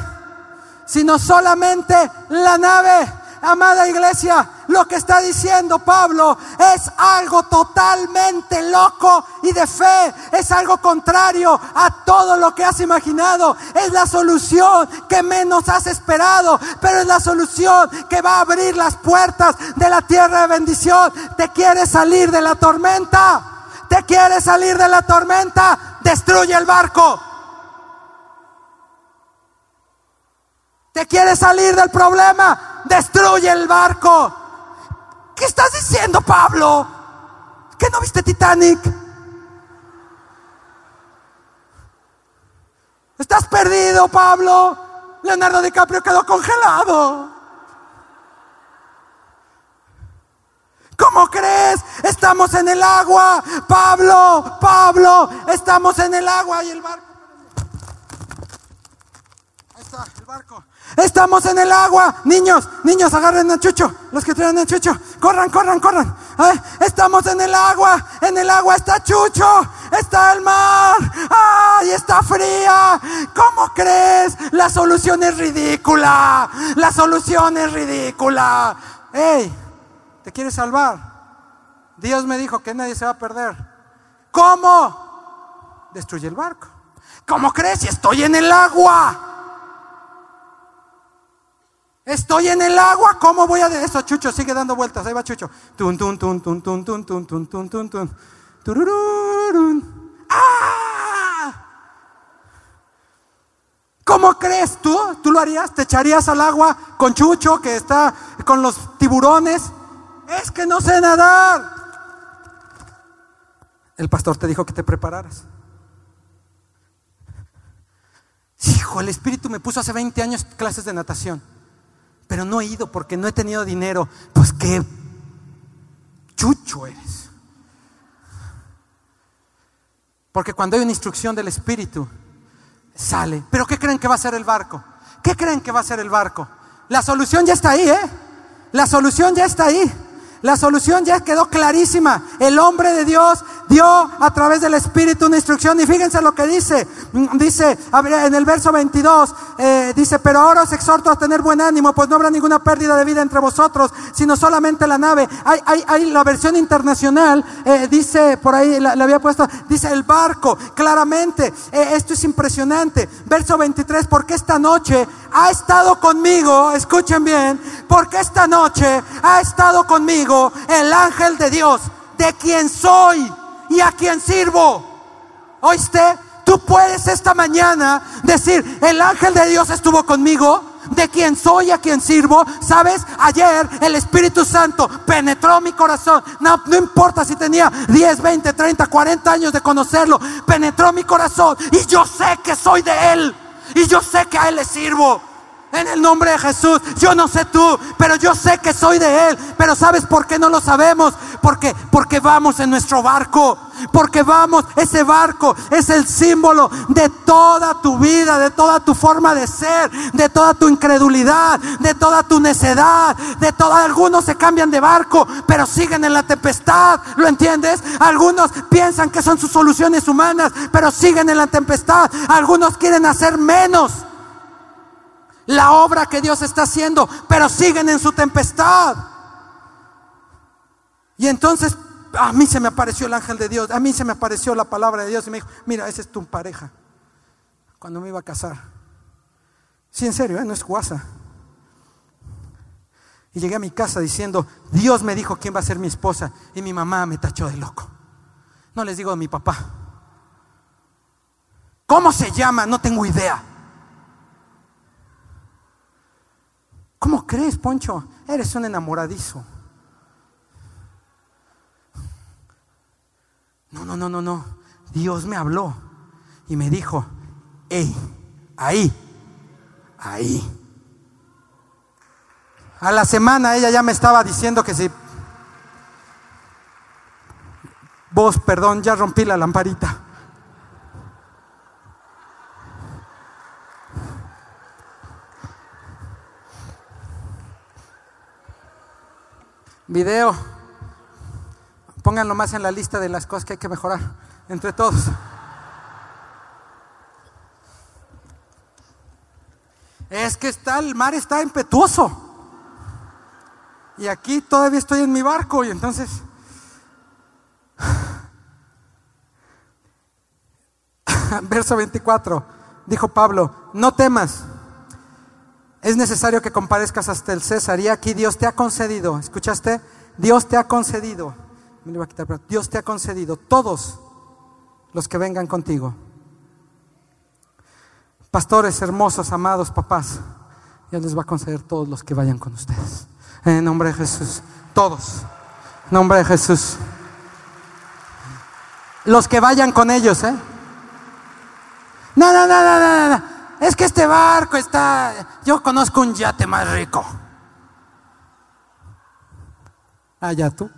sino solamente la nave. Amada iglesia, lo que está diciendo Pablo es algo totalmente loco y de fe. Es algo contrario a todo lo que has imaginado. Es la solución que menos has esperado, pero es la solución que va a abrir las puertas de la tierra de bendición. ¿Te quieres salir de la tormenta? ¿Te quieres salir de la tormenta? Destruye el barco. ¿Te quieres salir del problema? Destruye el barco. ¿Qué estás diciendo, Pablo? ¿Qué no viste Titanic? Estás perdido, Pablo. Leonardo DiCaprio quedó congelado. ¿Cómo crees? Estamos en el agua. Pablo, Pablo, estamos en el agua y el barco. Ahí está, el barco. Estamos en el agua. Niños, niños, agarren a Chucho. Los que traen a Chucho. Corran, corran, corran. Estamos en el agua. En el agua está Chucho. Está el mar. ¡Ay, está fría! ¿Cómo crees? La solución es ridícula. La solución es ridícula. ¡Ey! ¿Te quieres salvar? Dios me dijo que nadie se va a perder. ¿Cómo? Destruye el barco. ¿Cómo crees si estoy en el agua? Estoy en el agua, ¿cómo voy a de eso? Chucho sigue dando vueltas, ahí va Chucho. Tun, tun, tun, tun, tun, tun, tun, tun, tun, tun, tun. ¡Ah! ¿Cómo crees tú? ¿Tú lo harías? ¿Te echarías al agua con Chucho que está con los tiburones? Es que no sé nadar. El pastor te dijo que te prepararas. Hijo, el Espíritu me puso hace 20 años clases de natación pero no he ido porque no he tenido dinero. Pues qué chucho eres. Porque cuando hay una instrucción del Espíritu, sale. Pero ¿qué creen que va a ser el barco? ¿Qué creen que va a ser el barco? La solución ya está ahí, ¿eh? La solución ya está ahí. La solución ya quedó clarísima. El hombre de Dios dio a través del Espíritu una instrucción y fíjense lo que dice. Dice en el verso 22, eh, dice, pero ahora os exhorto a tener buen ánimo, pues no habrá ninguna pérdida de vida entre vosotros, sino solamente la nave. Hay, hay, hay la versión internacional, eh, dice, por ahí la, había puesto, dice el barco, claramente. Eh, esto es impresionante. Verso 23, porque esta noche ha estado conmigo, escuchen bien, porque esta noche ha estado conmigo el ángel de Dios, de quien soy y a quien sirvo. ¿Oíste? Tú puedes esta mañana decir, el ángel de Dios estuvo conmigo, de quien soy a quien sirvo. ¿Sabes? Ayer el Espíritu Santo penetró mi corazón. No, no importa si tenía 10, 20, 30, 40 años de conocerlo. Penetró mi corazón y yo sé que soy de Él. Y yo sé que a Él le sirvo. En el nombre de Jesús. Yo no sé tú, pero yo sé que soy de Él. Pero ¿sabes por qué no lo sabemos? Porque, porque vamos en nuestro barco. Porque vamos, ese barco es el símbolo de toda tu vida, de toda tu forma de ser, de toda tu incredulidad, de toda tu necedad, de todo. Algunos se cambian de barco, pero siguen en la tempestad. ¿Lo entiendes? Algunos piensan que son sus soluciones humanas, pero siguen en la tempestad. Algunos quieren hacer menos la obra que Dios está haciendo, pero siguen en su tempestad. Y entonces a mí se me apareció el ángel de Dios, a mí se me apareció la palabra de Dios y me dijo, mira, esa es tu pareja, cuando me iba a casar. Sí, en serio, ¿eh? no es guasa. Y llegué a mi casa diciendo, Dios me dijo quién va a ser mi esposa. Y mi mamá me tachó de loco. No les digo a mi papá. ¿Cómo se llama? No tengo idea. ¿Cómo crees, Poncho? Eres un enamoradizo. No, no, no, no, no. Dios me habló y me dijo, hey, ahí, ahí. A la semana ella ya me estaba diciendo que si... Vos, perdón, ya rompí la lamparita. Video. Pónganlo más en la lista de las cosas que hay que mejorar entre todos. Es que está, el mar está impetuoso. Y aquí todavía estoy en mi barco y entonces... *sighs* Verso 24, dijo Pablo, no temas es necesario que comparezcas hasta el César. Y aquí Dios te ha concedido, ¿escuchaste? Dios te ha concedido, me lo a quitar, Dios te ha concedido todos los que vengan contigo. Pastores hermosos, amados papás, Dios les va a conceder todos los que vayan con ustedes. En nombre de Jesús, todos. En nombre de Jesús. los que vayan con ellos, ¿eh? No, no, no, no, no, no. Es que este barco está. Yo conozco un yate más rico. Allá tú.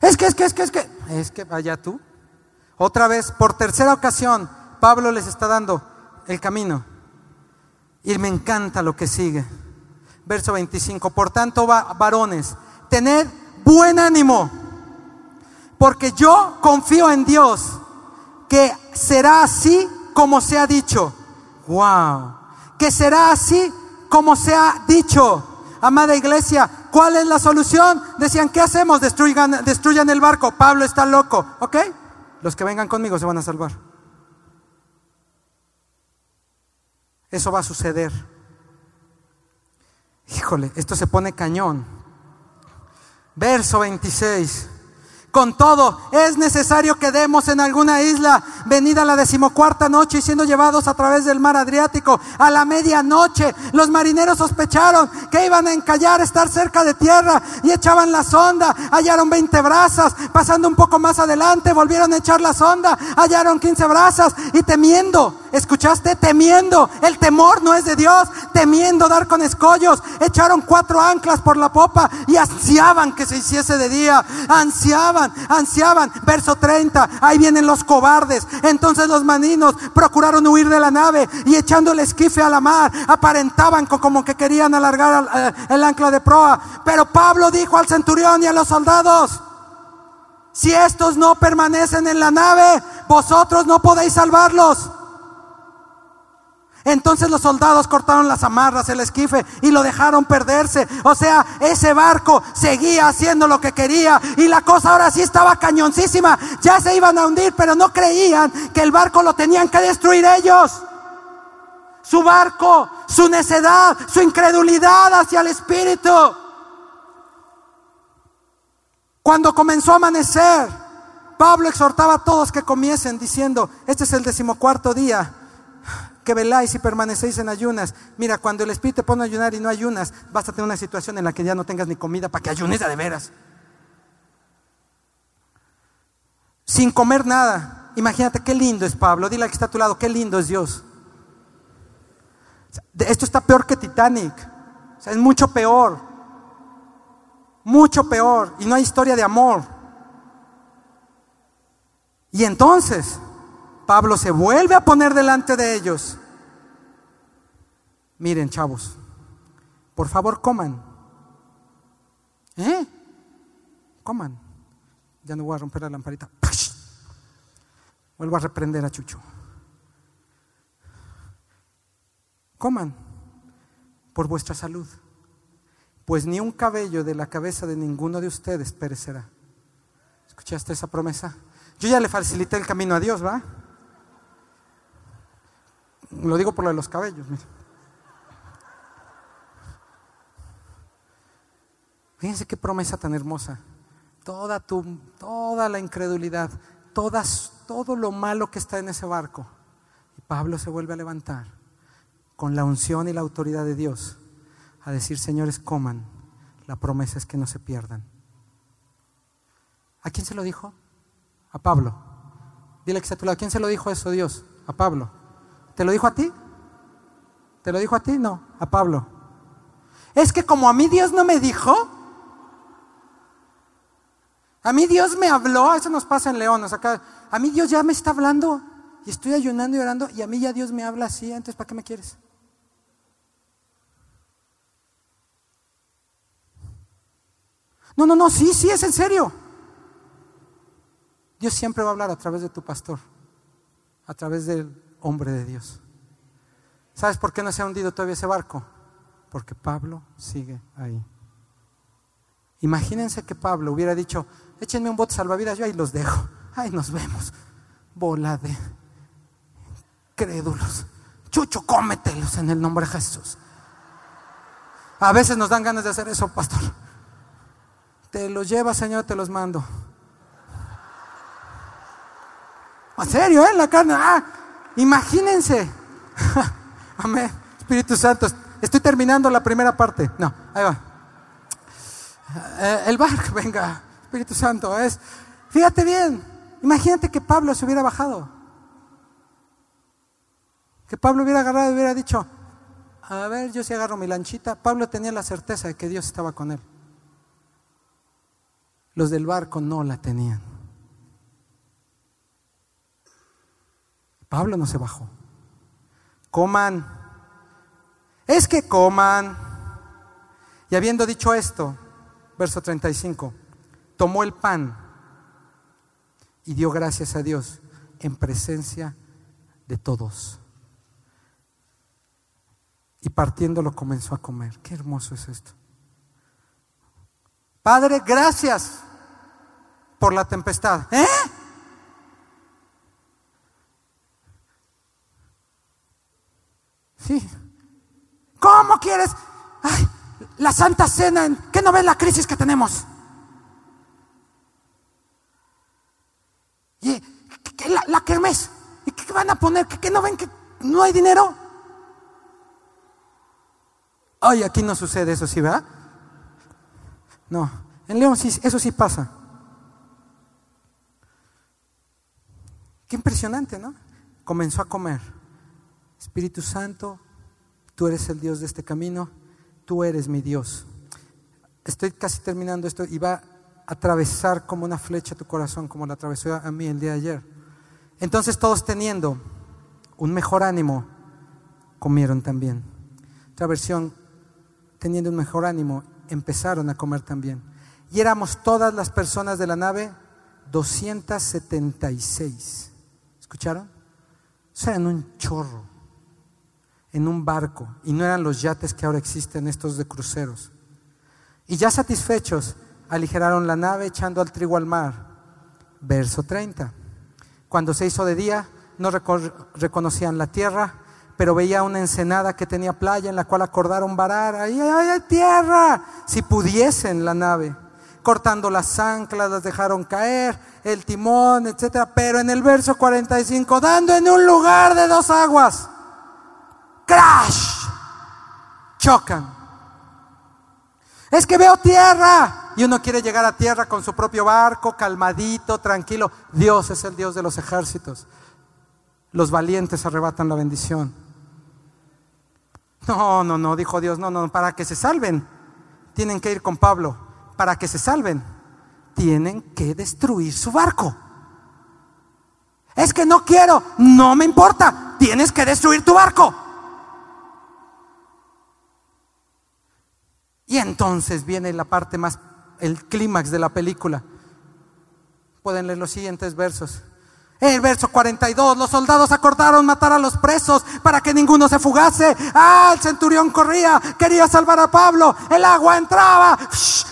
Es que, es que, es que, es que. Es que allá tú. Otra vez, por tercera ocasión, Pablo les está dando el camino. Y me encanta lo que sigue. Verso 25. Por tanto, varones, tened buen ánimo, porque yo confío en Dios, que será así como se ha dicho. Wow. Que será así como se ha dicho. Amada iglesia, ¿cuál es la solución? Decían, ¿qué hacemos? Destruyan, destruyan el barco. Pablo está loco. ¿Ok? Los que vengan conmigo se van a salvar. Eso va a suceder. Híjole, esto se pone cañón. Verso 26. Con todo, es necesario que demos en alguna isla, venida la decimocuarta noche y siendo llevados a través del mar Adriático a la medianoche. Los marineros sospecharon que iban a encallar, estar cerca de tierra y echaban la sonda. Hallaron 20 brasas. Pasando un poco más adelante, volvieron a echar la sonda. Hallaron 15 brasas y temiendo, ¿escuchaste? Temiendo. El temor no es de Dios. Temiendo dar con escollos. Echaron cuatro anclas por la popa y ansiaban que se hiciese de día. Ansiaban ansiaban, Verso 30, ahí vienen los cobardes. Entonces los maninos procuraron huir de la nave y echando el esquife a la mar, aparentaban como que querían alargar eh, el ancla de proa. Pero Pablo dijo al centurión y a los soldados, si estos no permanecen en la nave, vosotros no podéis salvarlos. Entonces los soldados cortaron las amarras, el esquife y lo dejaron perderse. O sea, ese barco seguía haciendo lo que quería y la cosa ahora sí estaba cañoncísima. Ya se iban a hundir, pero no creían que el barco lo tenían que destruir ellos. Su barco, su necedad, su incredulidad hacia el Espíritu. Cuando comenzó a amanecer, Pablo exhortaba a todos que comiesen diciendo, este es el decimocuarto día que veláis y permanecéis en ayunas. Mira, cuando el Espíritu te pone a ayunar y no ayunas, vas a tener una situación en la que ya no tengas ni comida para que ayunes de veras. Sin comer nada. Imagínate qué lindo es Pablo. Dile al que está a tu lado, qué lindo es Dios. Esto está peor que Titanic. O sea, es mucho peor. Mucho peor. Y no hay historia de amor. Y entonces, Pablo se vuelve a poner delante de ellos. Miren, chavos, por favor coman. ¿Eh? Coman. Ya no voy a romper la lamparita. Vuelvo a reprender a Chucho. Coman por vuestra salud, pues ni un cabello de la cabeza de ninguno de ustedes perecerá. ¿Escuchaste esa promesa? Yo ya le facilité el camino a Dios, ¿va? Lo digo por lo de los cabellos. Fíjense qué promesa tan hermosa. Toda, tu, toda la incredulidad, todas, todo lo malo que está en ese barco. Y Pablo se vuelve a levantar con la unción y la autoridad de Dios a decir, señores, coman. La promesa es que no se pierdan. ¿A quién se lo dijo? A Pablo. Dile que está a tu lado. ¿A quién se lo dijo eso Dios? A Pablo. ¿Te lo dijo a ti? ¿Te lo dijo a ti? No, a Pablo. Es que como a mí Dios no me dijo, a mí Dios me habló, eso nos pasa en León, acá, a mí Dios ya me está hablando y estoy ayunando y orando y a mí ya Dios me habla así, entonces ¿para qué me quieres? No, no, no, sí, sí, es en serio. Dios siempre va a hablar a través de tu pastor, a través del hombre de Dios. ¿Sabes por qué no se ha hundido todavía ese barco? Porque Pablo sigue ahí. Imagínense que Pablo hubiera dicho, échenme un bote salvavidas, yo ahí los dejo. Ahí nos vemos. Bola de crédulos. Chucho, cómetelos en el nombre de Jesús. A veces nos dan ganas de hacer eso, pastor. Te los lleva, Señor, te los mando. ¿En serio, eh? La carne. Ah, Imagínense. *laughs* Amén. Espíritu Santo. Estoy terminando la primera parte. No, ahí va. Eh, el barco, *laughs* venga. Espíritu Santo. Es, Fíjate bien, imagínate que Pablo se hubiera bajado. Que Pablo hubiera agarrado y hubiera dicho, a ver, yo si agarro mi lanchita. Pablo tenía la certeza de que Dios estaba con él. Los del barco no la tenían. Pablo no se bajó. Coman. Es que coman. Y habiendo dicho esto, verso 35, tomó el pan y dio gracias a Dios en presencia de todos. Y partiéndolo comenzó a comer. Qué hermoso es esto. Padre, gracias por la tempestad. ¿Eh? Sí. ¿Cómo quieres? Ay, la Santa Cena, ¿qué no ves la crisis que tenemos? Y la, la kermés, ¿y qué van a poner? ¿Qué, no ven que no hay dinero? Ay, aquí no sucede eso, ¿sí, verdad? No, en León sí, eso sí pasa. Qué impresionante, ¿no? Comenzó a comer. Espíritu Santo, tú eres el Dios de este camino, tú eres mi Dios. Estoy casi terminando esto y va a atravesar como una flecha tu corazón, como la atravesó a mí el día de ayer. Entonces todos teniendo un mejor ánimo, comieron también. Otra versión, teniendo un mejor ánimo, empezaron a comer también. Y éramos todas las personas de la nave 276. ¿Escucharon? O sea, en un chorro, en un barco, y no eran los yates que ahora existen, estos de cruceros. Y ya satisfechos, aligeraron la nave echando al trigo al mar. Verso 30. Cuando se hizo de día, no reconocían la tierra pero veía una ensenada que tenía playa en la cual acordaron varar. ¡Ay, ay, ay, tierra! Si pudiesen la nave. Cortando las anclas, las dejaron caer, el timón, etcétera. Pero en el verso 45, dando en un lugar de dos aguas, ¡crash! Chocan. Es que veo tierra. Y uno quiere llegar a tierra con su propio barco, calmadito, tranquilo. Dios es el Dios de los ejércitos. Los valientes arrebatan la bendición. No, no, no, dijo Dios, no, no, para que se salven, tienen que ir con Pablo. Para que se salven, tienen que destruir su barco. Es que no quiero, no me importa, tienes que destruir tu barco. Y entonces viene la parte más, el clímax de la película. Pueden leer los siguientes versos. El verso 42, los soldados acordaron matar a los presos para que ninguno se fugase. Ah, el centurión corría, quería salvar a Pablo. El agua entraba.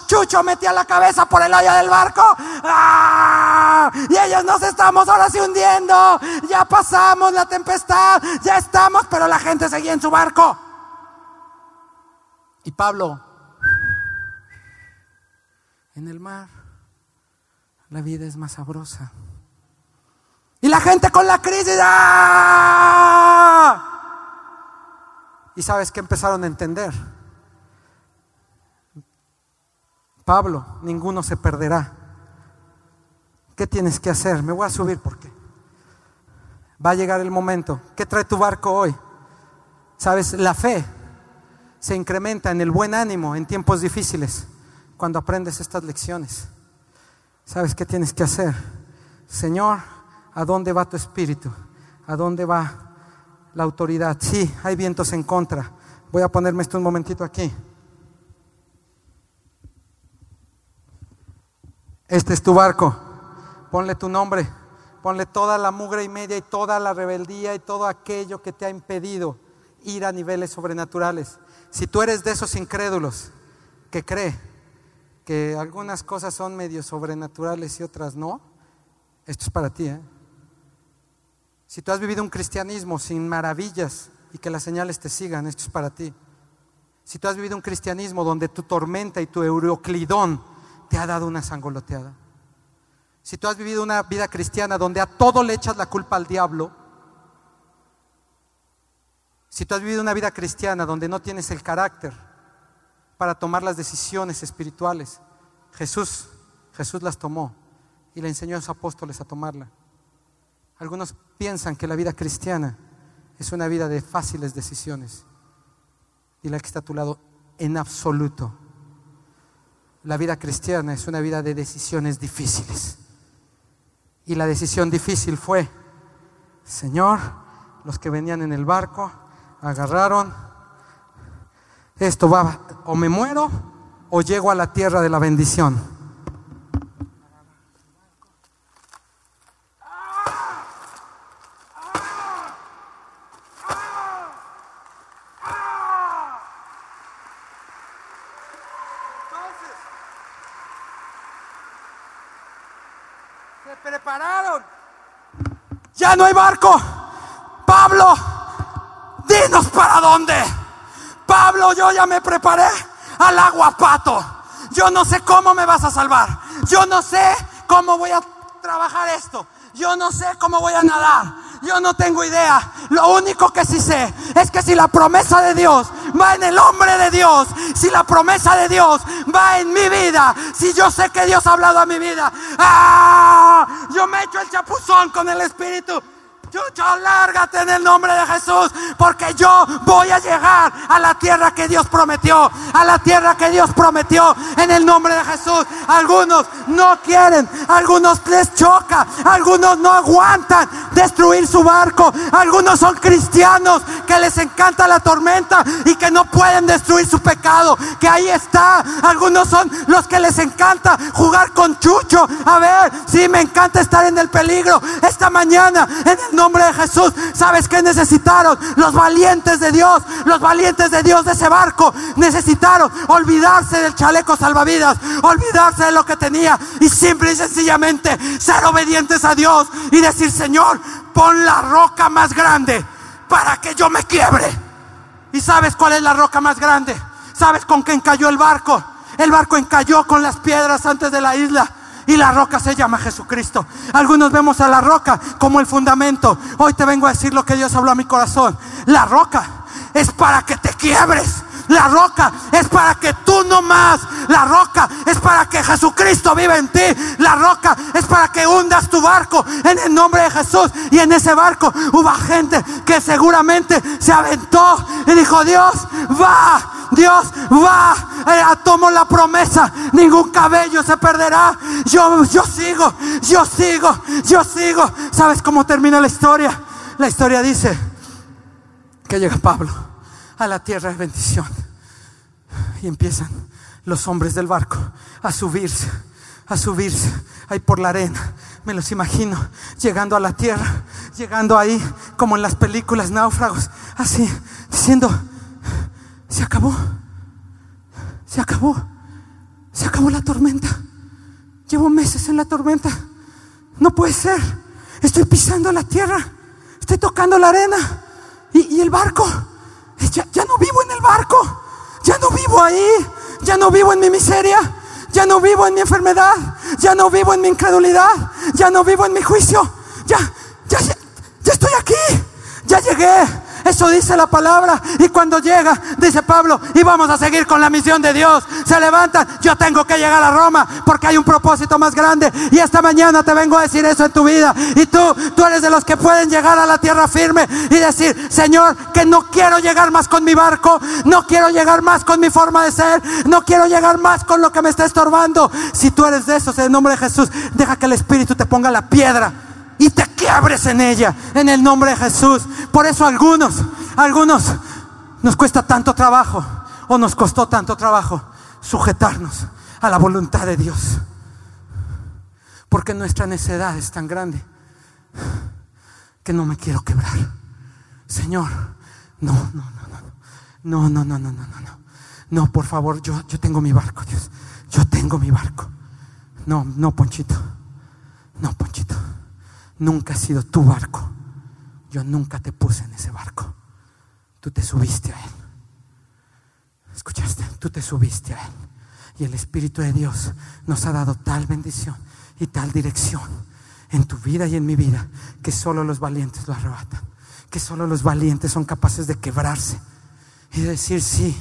Chucho metía la cabeza por el hoyo del barco. ¡Ah! Y ellos nos estamos ahora sí hundiendo. Ya pasamos la tempestad, ya estamos, pero la gente seguía en su barco. Y Pablo, en el mar, la vida es más sabrosa. Y la gente con la crisis. ¡ah! Y sabes que empezaron a entender. Pablo, ninguno se perderá. ¿Qué tienes que hacer? Me voy a subir porque va a llegar el momento. ¿Qué trae tu barco hoy? Sabes, la fe se incrementa en el buen ánimo en tiempos difíciles cuando aprendes estas lecciones. ¿Sabes qué tienes que hacer? Señor, ¿A dónde va tu espíritu? ¿A dónde va la autoridad? Sí, hay vientos en contra. Voy a ponerme esto un momentito aquí. Este es tu barco. Ponle tu nombre. Ponle toda la mugre y media y toda la rebeldía y todo aquello que te ha impedido ir a niveles sobrenaturales. Si tú eres de esos incrédulos que cree que algunas cosas son medio sobrenaturales y otras no, esto es para ti. ¿eh? Si tú has vivido un cristianismo sin maravillas y que las señales te sigan, esto es para ti. Si tú has vivido un cristianismo donde tu tormenta y tu euroclidón te ha dado una sangoloteada. Si tú has vivido una vida cristiana donde a todo le echas la culpa al diablo. Si tú has vivido una vida cristiana donde no tienes el carácter para tomar las decisiones espirituales. Jesús, Jesús las tomó. y le enseñó a sus apóstoles a tomarla. Algunos piensan que la vida cristiana es una vida de fáciles decisiones. Y la que está a tu lado, en absoluto. La vida cristiana es una vida de decisiones difíciles. Y la decisión difícil fue, Señor, los que venían en el barco agarraron, esto va, o me muero o llego a la tierra de la bendición. Ya no hay barco. Pablo, dinos para dónde. Pablo, yo ya me preparé al agua pato. Yo no sé cómo me vas a salvar. Yo no sé cómo voy a trabajar esto. Yo no sé cómo voy a nadar. Yo no tengo idea. Lo único que sí sé es que si la promesa de Dios va en el hombre de Dios, si la promesa de Dios va en mi vida, si yo sé que Dios ha hablado a mi vida, ¡ah! yo me echo el chapuzón con el Espíritu. Chucho, lárgate en el nombre de Jesús, porque yo voy a llegar a la tierra que Dios prometió, a la tierra que Dios prometió en el nombre de Jesús. Algunos no quieren, algunos les choca, algunos no aguantan destruir su barco, algunos son cristianos que les encanta la tormenta y que no pueden destruir su pecado, que ahí está. Algunos son los que les encanta jugar con Chucho. A ver, si me encanta estar en el peligro esta mañana en el nombre de Jesús. ¿Sabes qué necesitaron? Los valientes de Dios, los valientes de Dios de ese barco necesitaron olvidarse del chaleco salvavidas, olvidarse de lo que tenía y simple y sencillamente ser obedientes a Dios y decir, Señor, pon la roca más grande para que yo me quiebre. ¿Y sabes cuál es la roca más grande? ¿Sabes con qué encalló el barco? El barco encalló con las piedras antes de la isla. Y la roca se llama Jesucristo. Algunos vemos a la roca como el fundamento. Hoy te vengo a decir lo que Dios habló a mi corazón. La roca es para que te quiebres. La roca es para que tú no más. La roca es para que Jesucristo viva en ti. La roca es para que hundas tu barco en el nombre de Jesús. Y en ese barco hubo gente que seguramente se aventó y dijo, Dios, va, Dios va, eh, tomo la promesa, ningún cabello se perderá. Yo, yo sigo, yo sigo, yo sigo. ¿Sabes cómo termina la historia? La historia dice que llega Pablo a la tierra de bendición y empiezan los hombres del barco a subirse, a subirse ahí por la arena. Me los imagino llegando a la tierra, llegando ahí como en las películas náufragos, así, diciendo, se acabó. Se acabó. Se acabó la tormenta. Llevo meses en la tormenta. No puede ser. Estoy pisando la tierra. Estoy tocando la arena. Y, el barco. Ya, ya no vivo en el barco. Ya no vivo ahí. Ya no vivo en mi miseria. Ya no vivo en mi enfermedad. Ya no vivo en mi incredulidad. Ya no vivo en mi juicio. Ya, ya, ya, estoy aquí. Ya llegué. Eso dice la palabra. Y cuando llega, dice Pablo, y vamos a seguir con la misión de Dios. Se levantan, yo tengo que llegar a Roma porque hay un propósito más grande. Y esta mañana te vengo a decir eso en tu vida. Y tú, tú eres de los que pueden llegar a la tierra firme y decir, Señor, que no quiero llegar más con mi barco, no quiero llegar más con mi forma de ser, no quiero llegar más con lo que me está estorbando. Si tú eres de esos, en el nombre de Jesús, deja que el Espíritu te ponga la piedra y te quiebres en ella, en el nombre de Jesús. Por eso algunos, algunos nos cuesta tanto trabajo o nos costó tanto trabajo sujetarnos a la voluntad de Dios. Porque nuestra necedad es tan grande que no me quiero quebrar. Señor, no, no, no, no, no, no, no, no, no, no. No, por favor, yo, yo tengo mi barco, Dios. Yo tengo mi barco. No, no, Ponchito. No, Ponchito nunca ha sido tu barco. Yo nunca te puse en ese barco. Tú te subiste a él. ¿Escuchaste? Tú te subiste a él. Y el Espíritu de Dios nos ha dado tal bendición y tal dirección en tu vida y en mi vida que solo los valientes lo arrebatan. Que solo los valientes son capaces de quebrarse y de decir, sí,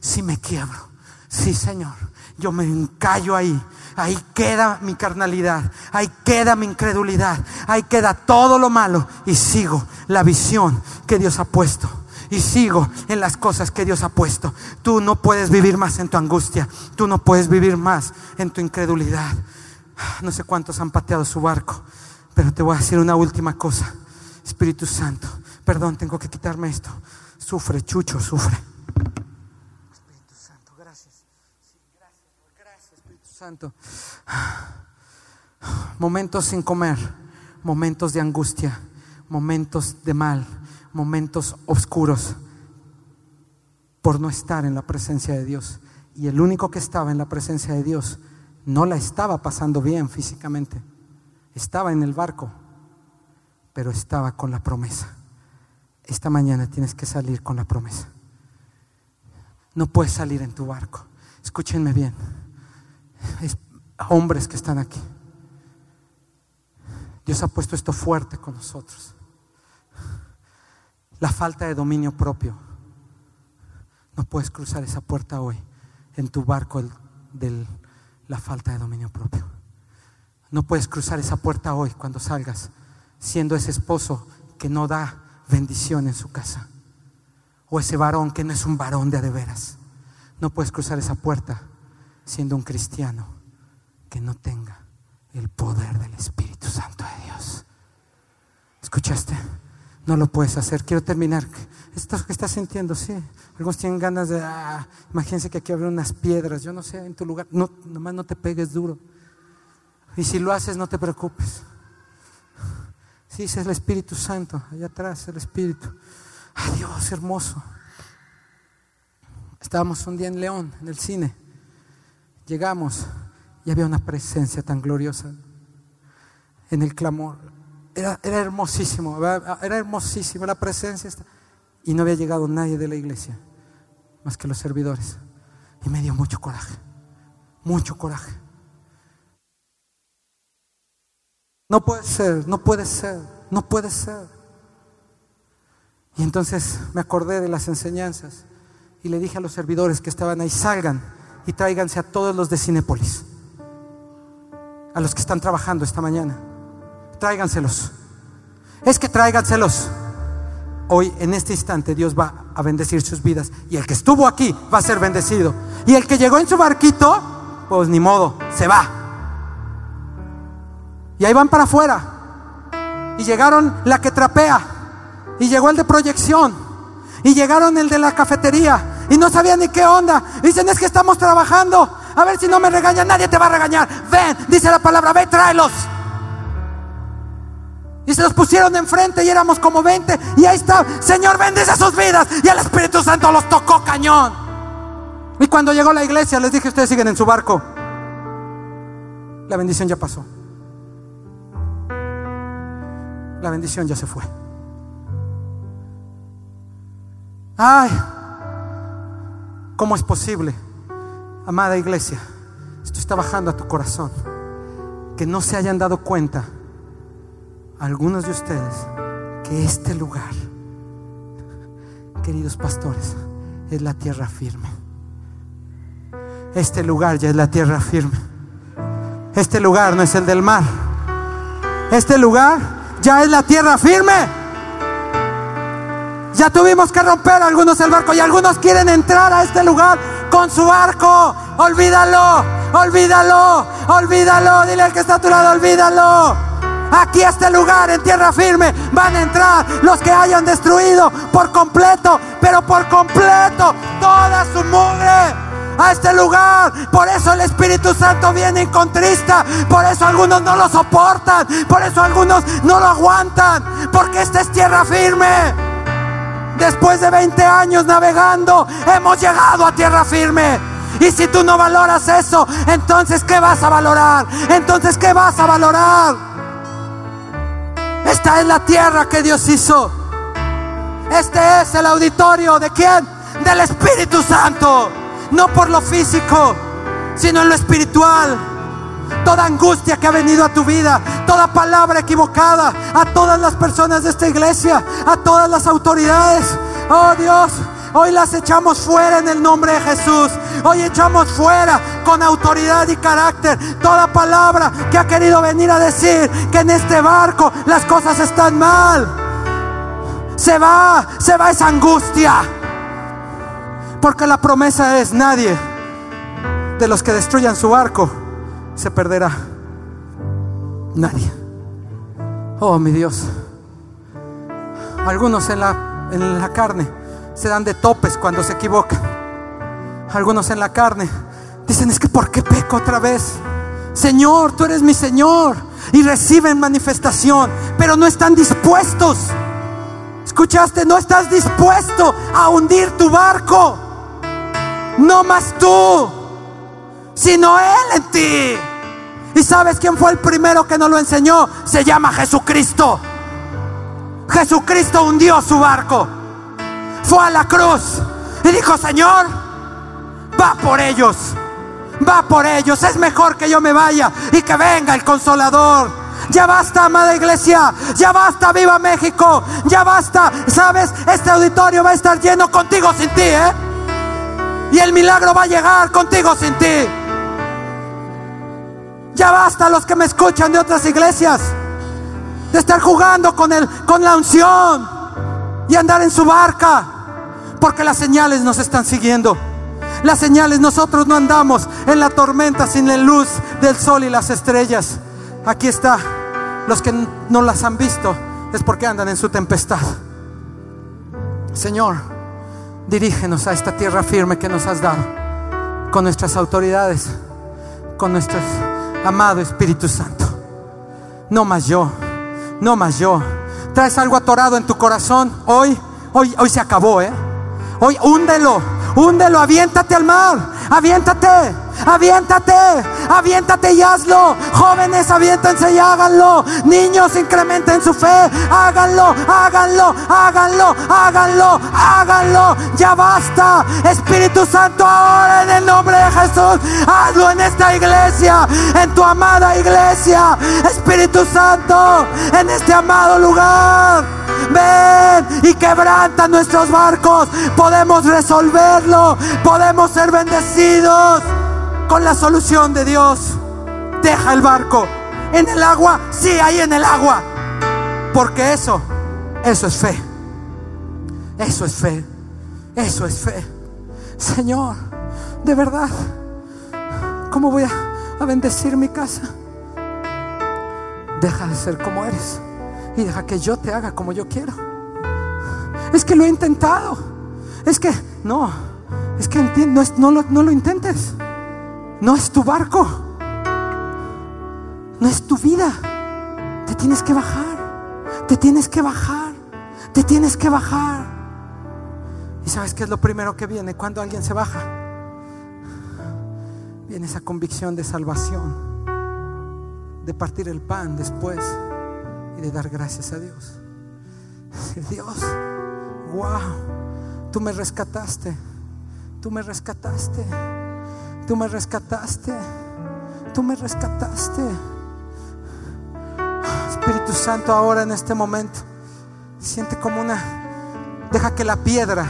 sí me quiebro Sí, Señor, yo me encallo ahí. Ahí queda mi carnalidad, ahí queda mi incredulidad, ahí queda todo lo malo y sigo la visión que Dios ha puesto y sigo en las cosas que Dios ha puesto. Tú no puedes vivir más en tu angustia, tú no puedes vivir más en tu incredulidad. No sé cuántos han pateado su barco, pero te voy a decir una última cosa. Espíritu Santo, perdón, tengo que quitarme esto. Sufre, Chucho, sufre. Santo, gracias. gracias, gracias, Espíritu Santo. Momentos sin comer, momentos de angustia, momentos de mal, momentos oscuros por no estar en la presencia de Dios. Y el único que estaba en la presencia de Dios no la estaba pasando bien físicamente. Estaba en el barco, pero estaba con la promesa. Esta mañana tienes que salir con la promesa. No puedes salir en tu barco. Escúchenme bien. hombres que están aquí. Dios ha puesto esto fuerte con nosotros la falta de dominio propio. No puedes cruzar esa puerta hoy en tu barco de la falta de dominio propio. No puedes cruzar esa puerta hoy cuando salgas siendo ese esposo que no da bendición en su casa. O ese varón que no es un varón de adeveras. No puedes cruzar esa puerta siendo un cristiano que no tenga el poder del Espíritu Santo de Dios. ¿Escuchaste? no lo puedes hacer. Quiero terminar. Esto que estás sintiendo, sí. Algunos tienen ganas de, ah, imagínense que aquí habrá unas piedras. Yo no sé, en tu lugar, no, nomás no te pegues duro. Y si lo haces, no te preocupes. Sí, es el Espíritu Santo, allá atrás, el Espíritu. Ay, Dios, hermoso. Estábamos un día en León, en el cine. Llegamos y había una presencia tan gloriosa en el clamor era, hermosísimo, era hermosísima la presencia. Y no había llegado nadie de la iglesia, más que los servidores. Y me dio mucho coraje, mucho coraje. No puede ser, no puede ser, no puede ser. Y entonces me acordé de las enseñanzas y le dije a los servidores que estaban ahí, salgan y tráiganse a todos los de Cinépolis, a los que están trabajando esta mañana tráiganselos. Es que tráiganselos. Hoy, en este instante, Dios va a bendecir sus vidas. Y el que estuvo aquí va a ser bendecido. Y el que llegó en su barquito, pues ni modo, se va. Y ahí van para afuera. Y llegaron la que trapea. Y llegó el de proyección. Y llegaron el de la cafetería. Y no sabían ni qué onda. dicen, es que estamos trabajando. A ver si no me regaña, nadie te va a regañar. Ven, dice la palabra, ve, tráelos. Y se los pusieron enfrente y éramos como 20. Y ahí está, Señor, bendice sus vidas. Y el Espíritu Santo los tocó cañón. Y cuando llegó la iglesia, les dije, ustedes siguen en su barco. La bendición ya pasó. La bendición ya se fue. Ay, ¿cómo es posible, amada iglesia? Esto está bajando a tu corazón. Que no se hayan dado cuenta algunos de ustedes que este lugar, queridos pastores, es la tierra firme. Este lugar ya es la tierra firme. Este lugar no es el del mar. Este lugar ya es la tierra firme. Ya tuvimos que romper algunos el barco y algunos quieren entrar a este lugar con su barco. Olvídalo, olvídalo, olvídalo. Dile al que está a tu lado, olvídalo. Aquí a este lugar, en tierra firme, van a entrar los que hayan destruido por completo, pero por completo toda su mugre a este lugar. Por eso el Espíritu Santo viene y contrista. Por eso algunos no lo soportan. Por eso algunos no lo aguantan. Porque esta es tierra firme. Después de 20 años navegando, hemos llegado a tierra firme. Y si tú no valoras eso, entonces ¿qué vas a valorar? Entonces ¿qué vas a valorar? Esta es la tierra que Dios hizo. Este es el auditorio de quién? Del Espíritu Santo. No por lo físico, sino en lo espiritual. Toda angustia que ha venido a tu vida, toda palabra equivocada, a todas las personas de esta iglesia, a todas las autoridades. Oh Dios, Hoy las echamos fuera en el nombre de Jesús. Hoy echamos fuera con autoridad y carácter toda palabra que ha querido venir a decir que en este barco las cosas están mal. Se va, se va esa angustia. Porque la promesa es nadie de los que destruyan su barco se perderá. Nadie. Oh, mi Dios. Algunos en la, en la carne se dan de topes cuando se equivocan. Algunos en la carne dicen, es que ¿por qué peco otra vez? Señor, tú eres mi Señor. Y reciben manifestación, pero no están dispuestos. ¿Escuchaste? No estás dispuesto a hundir tu barco. No más tú, sino Él en ti. ¿Y sabes quién fue el primero que nos lo enseñó? Se llama Jesucristo. Jesucristo hundió su barco. Fue a la cruz y dijo, Señor, va por ellos. Va por ellos. Es mejor que yo me vaya y que venga el consolador. Ya basta, amada iglesia. Ya basta, viva México. Ya basta. ¿Sabes? Este auditorio va a estar lleno contigo sin ti, ¿eh? Y el milagro va a llegar contigo sin ti. Ya basta los que me escuchan de otras iglesias de estar jugando con, el, con la unción y andar en su barca, porque las señales nos están siguiendo. Las señales, nosotros no andamos en la tormenta sin la luz del sol y las estrellas. Aquí está, los que no las han visto es porque andan en su tempestad. Señor, dirígenos a esta tierra firme que nos has dado, con nuestras autoridades, con nuestro amado Espíritu Santo. No más yo no más yo. Traes algo atorado en tu corazón. Hoy, hoy, hoy se acabó, ¿eh? Hoy húndelo, húndelo, aviéntate al mar, aviéntate. Aviéntate, aviéntate y hazlo. Jóvenes, aviéntense y háganlo. Niños, incrementen su fe. Háganlo, háganlo, háganlo, háganlo, háganlo. Ya basta. Espíritu Santo, ahora en el nombre de Jesús, hazlo en esta iglesia, en tu amada iglesia. Espíritu Santo, en este amado lugar. Ven y quebranta nuestros barcos. Podemos resolverlo. Podemos ser bendecidos con la solución de Dios. Deja el barco. En el agua, sí, ahí en el agua. Porque eso, eso es fe. Eso es fe. Eso es fe. Señor, de verdad, ¿cómo voy a bendecir mi casa? Deja de ser como eres y deja que yo te haga como yo quiero. Es que lo he intentado. Es que, no, es que no, no, lo, no lo intentes. No es tu barco. No es tu vida. Te tienes que bajar. Te tienes que bajar. Te tienes que bajar. ¿Y sabes qué es lo primero que viene cuando alguien se baja? Viene esa convicción de salvación. De partir el pan después y de dar gracias a Dios. Dios, wow, tú me rescataste. Tú me rescataste. Tú me rescataste. Tú me rescataste. Espíritu Santo, ahora en este momento, siente como una... Deja que la piedra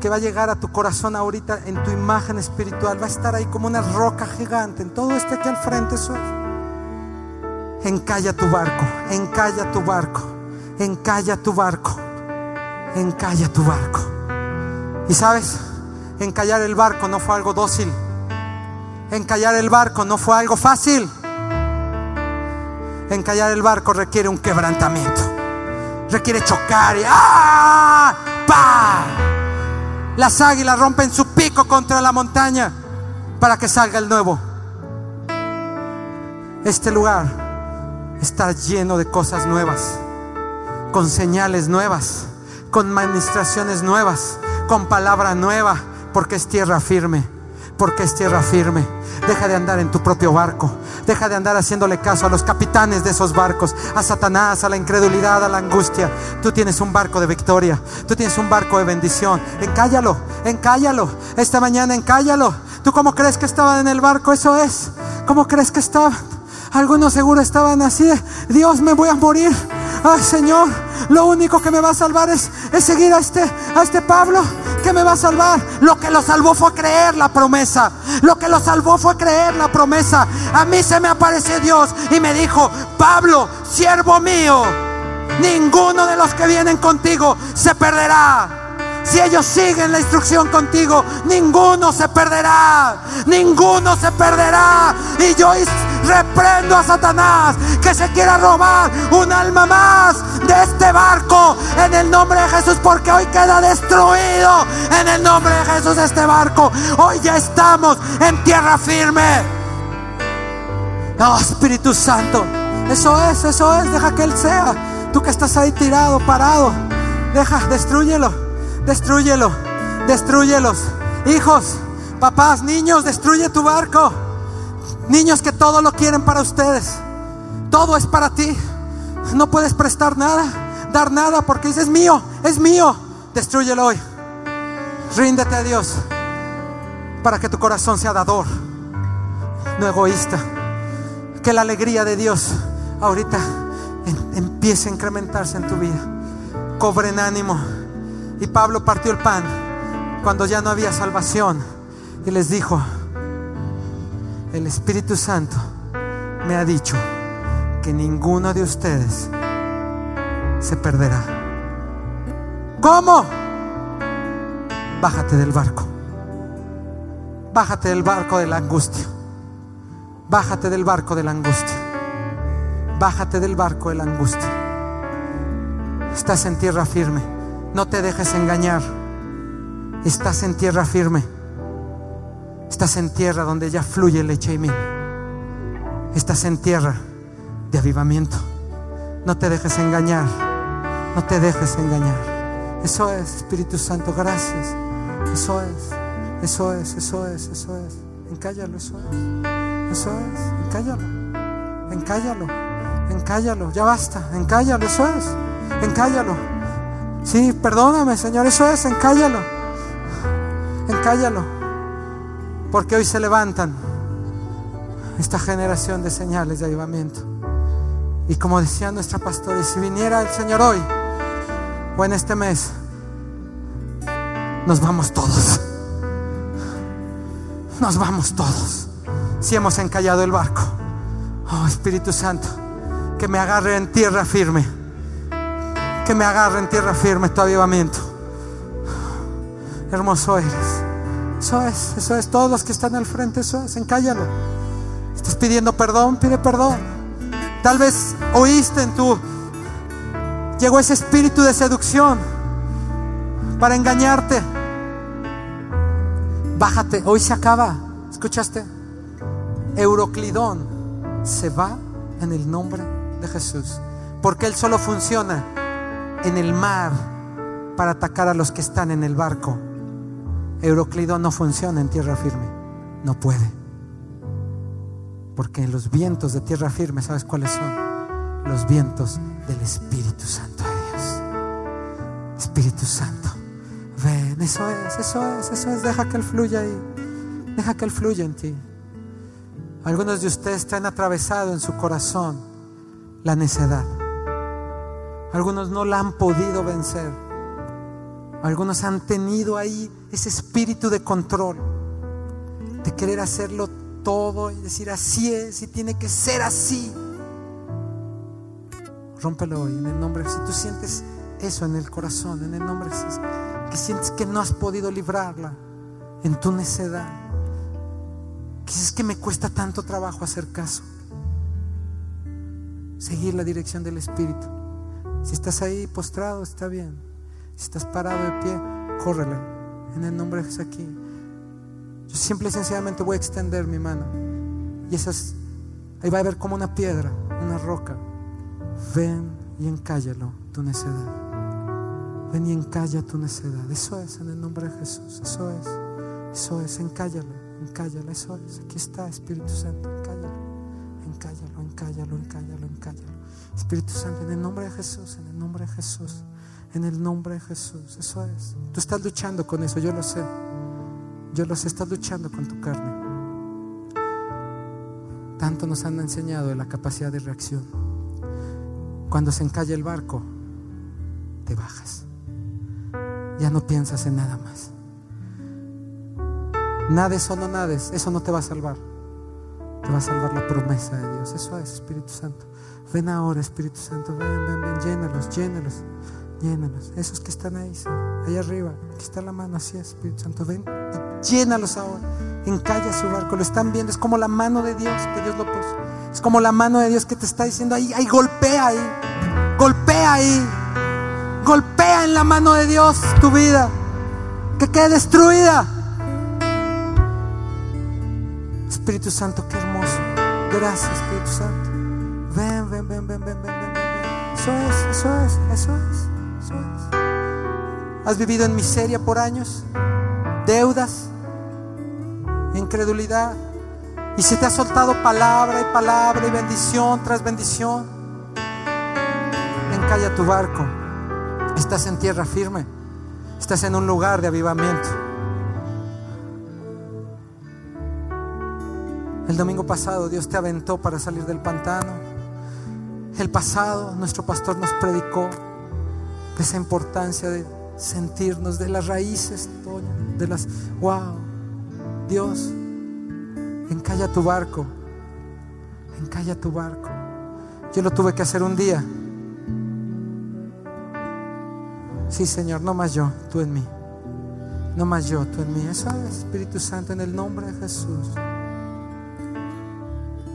que va a llegar a tu corazón ahorita en tu imagen espiritual va a estar ahí como una roca gigante. En todo este aquí al frente soy. Encalla tu barco, encalla tu barco, encalla tu barco, encalla tu barco. Y sabes, encallar el barco no fue algo dócil. Encallar el barco no fue algo fácil. Encallar el barco requiere un quebrantamiento. Requiere chocar y ¡ah! ¡Pa! Las águilas rompen su pico contra la montaña para que salga el nuevo. Este lugar está lleno de cosas nuevas, con señales nuevas, con administraciones nuevas, con palabra nueva, porque es tierra firme, porque es tierra firme. Deja de andar en tu propio barco. Deja de andar haciéndole caso a los capitanes de esos barcos, a Satanás, a la incredulidad, a la angustia. Tú tienes un barco de victoria. Tú tienes un barco de bendición. Encállalo, encállalo. Esta mañana encállalo. ¿Tú cómo crees que estaban en el barco? Eso es. ¿Cómo crees que estaban? Algunos seguro estaban así. Dios, me voy a morir. Ay, Señor, Lo único que me va a salvar es, es seguir a este, a este Pablo. ¿Qué me va a salvar? Lo que lo salvó fue creer la promesa. Lo que lo salvó fue creer la promesa. A mí se me apareció Dios y me dijo, Pablo, siervo mío, ninguno de los que vienen contigo se perderá. Si ellos siguen la instrucción contigo, ninguno se perderá. Ninguno se perderá. Y yo reprendo a Satanás que se quiera robar un alma más de este barco en el nombre de Jesús, porque hoy queda destruido en el nombre de Jesús este barco. Hoy ya estamos en tierra firme. Oh Espíritu Santo, eso es, eso es, deja que Él sea. Tú que estás ahí tirado, parado, deja, destruyelo destruyelo, destruyelos. Hijos, papás, niños, destruye tu barco. Niños que todo lo quieren para ustedes. Todo es para ti. No puedes prestar nada, dar nada porque dices, es mío, es mío. Destruyelo hoy. Ríndete a Dios para que tu corazón sea dador, no egoísta. Que la alegría de Dios ahorita empiece a incrementarse en tu vida. Cobren ánimo. Y Pablo partió el pan cuando ya no había salvación y les dijo, el Espíritu Santo me ha dicho que ninguno de ustedes se perderá. ¿Cómo? Bájate del barco. Bájate del barco de la angustia. Bájate del barco de la angustia. Bájate del barco de la angustia. Estás en tierra firme. No te dejes engañar. Estás en tierra firme. Estás en tierra donde ya fluye leche y. Estás en tierra de avivamiento. No te dejes engañar. No te dejes engañar. Eso es, Espíritu Santo, gracias. Eso es, eso es, eso es, eso es. Encállalo, eso es. Eso es, encállalo. Encállalo, encállalo. Ya basta, encállalo, eso es. Encállalo. Sí, perdóname, Señor, eso es, encállalo. Encállalo. Porque hoy se levantan esta generación de señales de avivamiento. Y como decía nuestra pastora, si viniera el Señor hoy o en este mes, nos vamos todos. Nos vamos todos. Si hemos encallado el barco. Oh Espíritu Santo, que me agarre en tierra firme que me agarre en tierra firme tu avivamiento. Hermoso eres. Eso es, eso es. Todos los que están al frente, eso es. Encállalo. Estás pidiendo perdón, pide perdón. Tal vez oíste en tu. Llegó ese espíritu de seducción para engañarte. Bájate, hoy se acaba. ¿Escuchaste? Euroclidón se va en el nombre de Jesús. Porque Él solo funciona en el mar para atacar a los que están en el barco. Euroclidón no funciona en tierra firme. No puede. Porque los vientos de tierra firme, ¿sabes cuáles son? Los vientos del Espíritu Santo de Dios. Espíritu Santo. Ven, eso es, eso es, eso es. Deja que Él fluya ahí. Deja que Él fluya en ti. Algunos de ustedes han atravesado en su corazón la necedad. Algunos no la han podido vencer. Algunos han tenido ahí ese espíritu de control, de querer hacerlo todo y decir así es y tiene que ser así. Rómpelo hoy en el nombre. Si tú sientes eso en el corazón, en el nombre de que sientes que no has podido librarla en tu necedad, que es que me cuesta tanto trabajo hacer caso, seguir la dirección del Espíritu. Si estás ahí postrado, está bien. Si estás parado de pie, córrele. En el nombre de Jesús aquí. Yo simple y sencillamente voy a extender mi mano. Y esas, ahí va a haber como una piedra, una roca. Ven y encállalo tu necedad. Ven y encalla tu necedad. Eso es en el nombre de Jesús. Eso es. Eso es. Encállalo. Encállalo. Eso es. Aquí está Espíritu Santo. Encállalo. Encállalo. Encállalo. Espíritu Santo, en el nombre de Jesús, en el nombre de Jesús, en el nombre de Jesús. Eso es. Tú estás luchando con eso, yo lo sé. Yo lo sé, estás luchando con tu carne. Tanto nos han enseñado de la capacidad de reacción. Cuando se encalla el barco, te bajas. Ya no piensas en nada más. Nades o no nades, eso no te va a salvar. Te va a salvar la promesa de Dios. Eso es, Espíritu Santo. Ven ahora, Espíritu Santo. Ven, ven, ven. Llénalos, llénalos, llénalos. Esos que están ahí, ahí arriba. Aquí está la mano, así es, Espíritu Santo. Ven y llénalos ahora. Encalla su barco. Lo están viendo. Es como la mano de Dios que Dios lo puso. Es como la mano de Dios que te está diciendo ahí, ahí golpea ahí. Golpea ahí. Golpea en la mano de Dios tu vida. Que quede destruida. Espíritu Santo, qué hermoso. Gracias, Espíritu Santo. Ven, ven, ven, ven, ven, ven, ven. Eso es, eso es, eso es, eso es. ¿Has vivido en miseria por años? ¿Deudas? ¿Incredulidad? Y si te ha soltado palabra y palabra y bendición tras bendición, encalla tu barco. Estás en tierra firme. Estás en un lugar de avivamiento. El domingo pasado Dios te aventó para salir del pantano. El pasado nuestro pastor nos predicó de esa importancia de sentirnos de las raíces, de las, wow, Dios, encalla tu barco, encalla tu barco. Yo lo tuve que hacer un día. Sí, Señor, no más yo, tú en mí. No más yo, tú en mí. Eso es, Espíritu Santo, en el nombre de Jesús.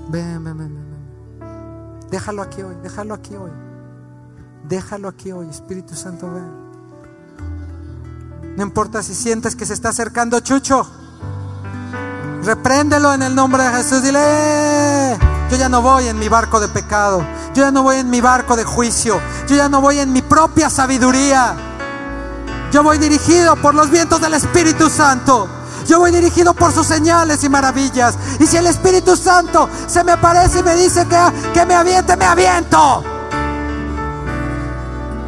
Ven, ven, ven, ven. Déjalo aquí hoy, déjalo aquí hoy. Déjalo aquí hoy, Espíritu Santo, ven. No importa si sientes que se está acercando Chucho. Repréndelo en el nombre de Jesús. Dile, yo ya no voy en mi barco de pecado. Yo ya no voy en mi barco de juicio. Yo ya no voy en mi propia sabiduría. Yo voy dirigido por los vientos del Espíritu Santo. Yo voy dirigido por sus señales y maravillas. Y si el Espíritu Santo se me aparece y me dice que, que me aviente, me aviento.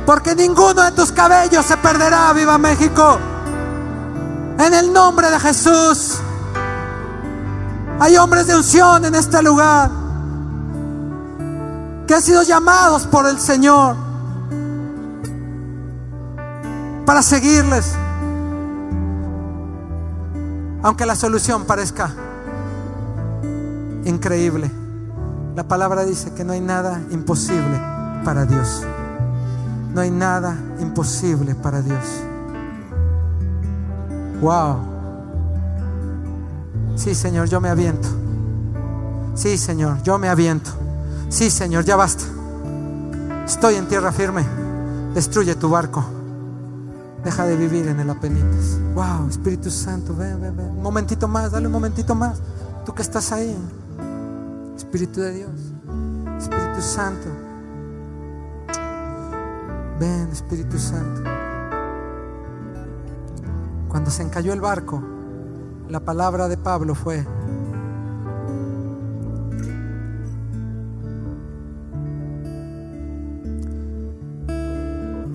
Porque ninguno de tus cabellos se perderá, viva México. En el nombre de Jesús. Hay hombres de unción en este lugar que han sido llamados por el Señor para seguirles. Aunque la solución parezca increíble, la palabra dice que no hay nada imposible para Dios. No hay nada imposible para Dios. Wow. Sí, Señor, yo me aviento. Sí, Señor, yo me aviento. Sí, Señor, ya basta. Estoy en tierra firme. Destruye tu barco. Deja de vivir en el apenitas. Wow, Espíritu Santo, ven, ven, ven. Un momentito más, dale un momentito más. Tú que estás ahí. Espíritu de Dios. Espíritu Santo. Ven, Espíritu Santo. Cuando se encalló el barco, la palabra de Pablo fue,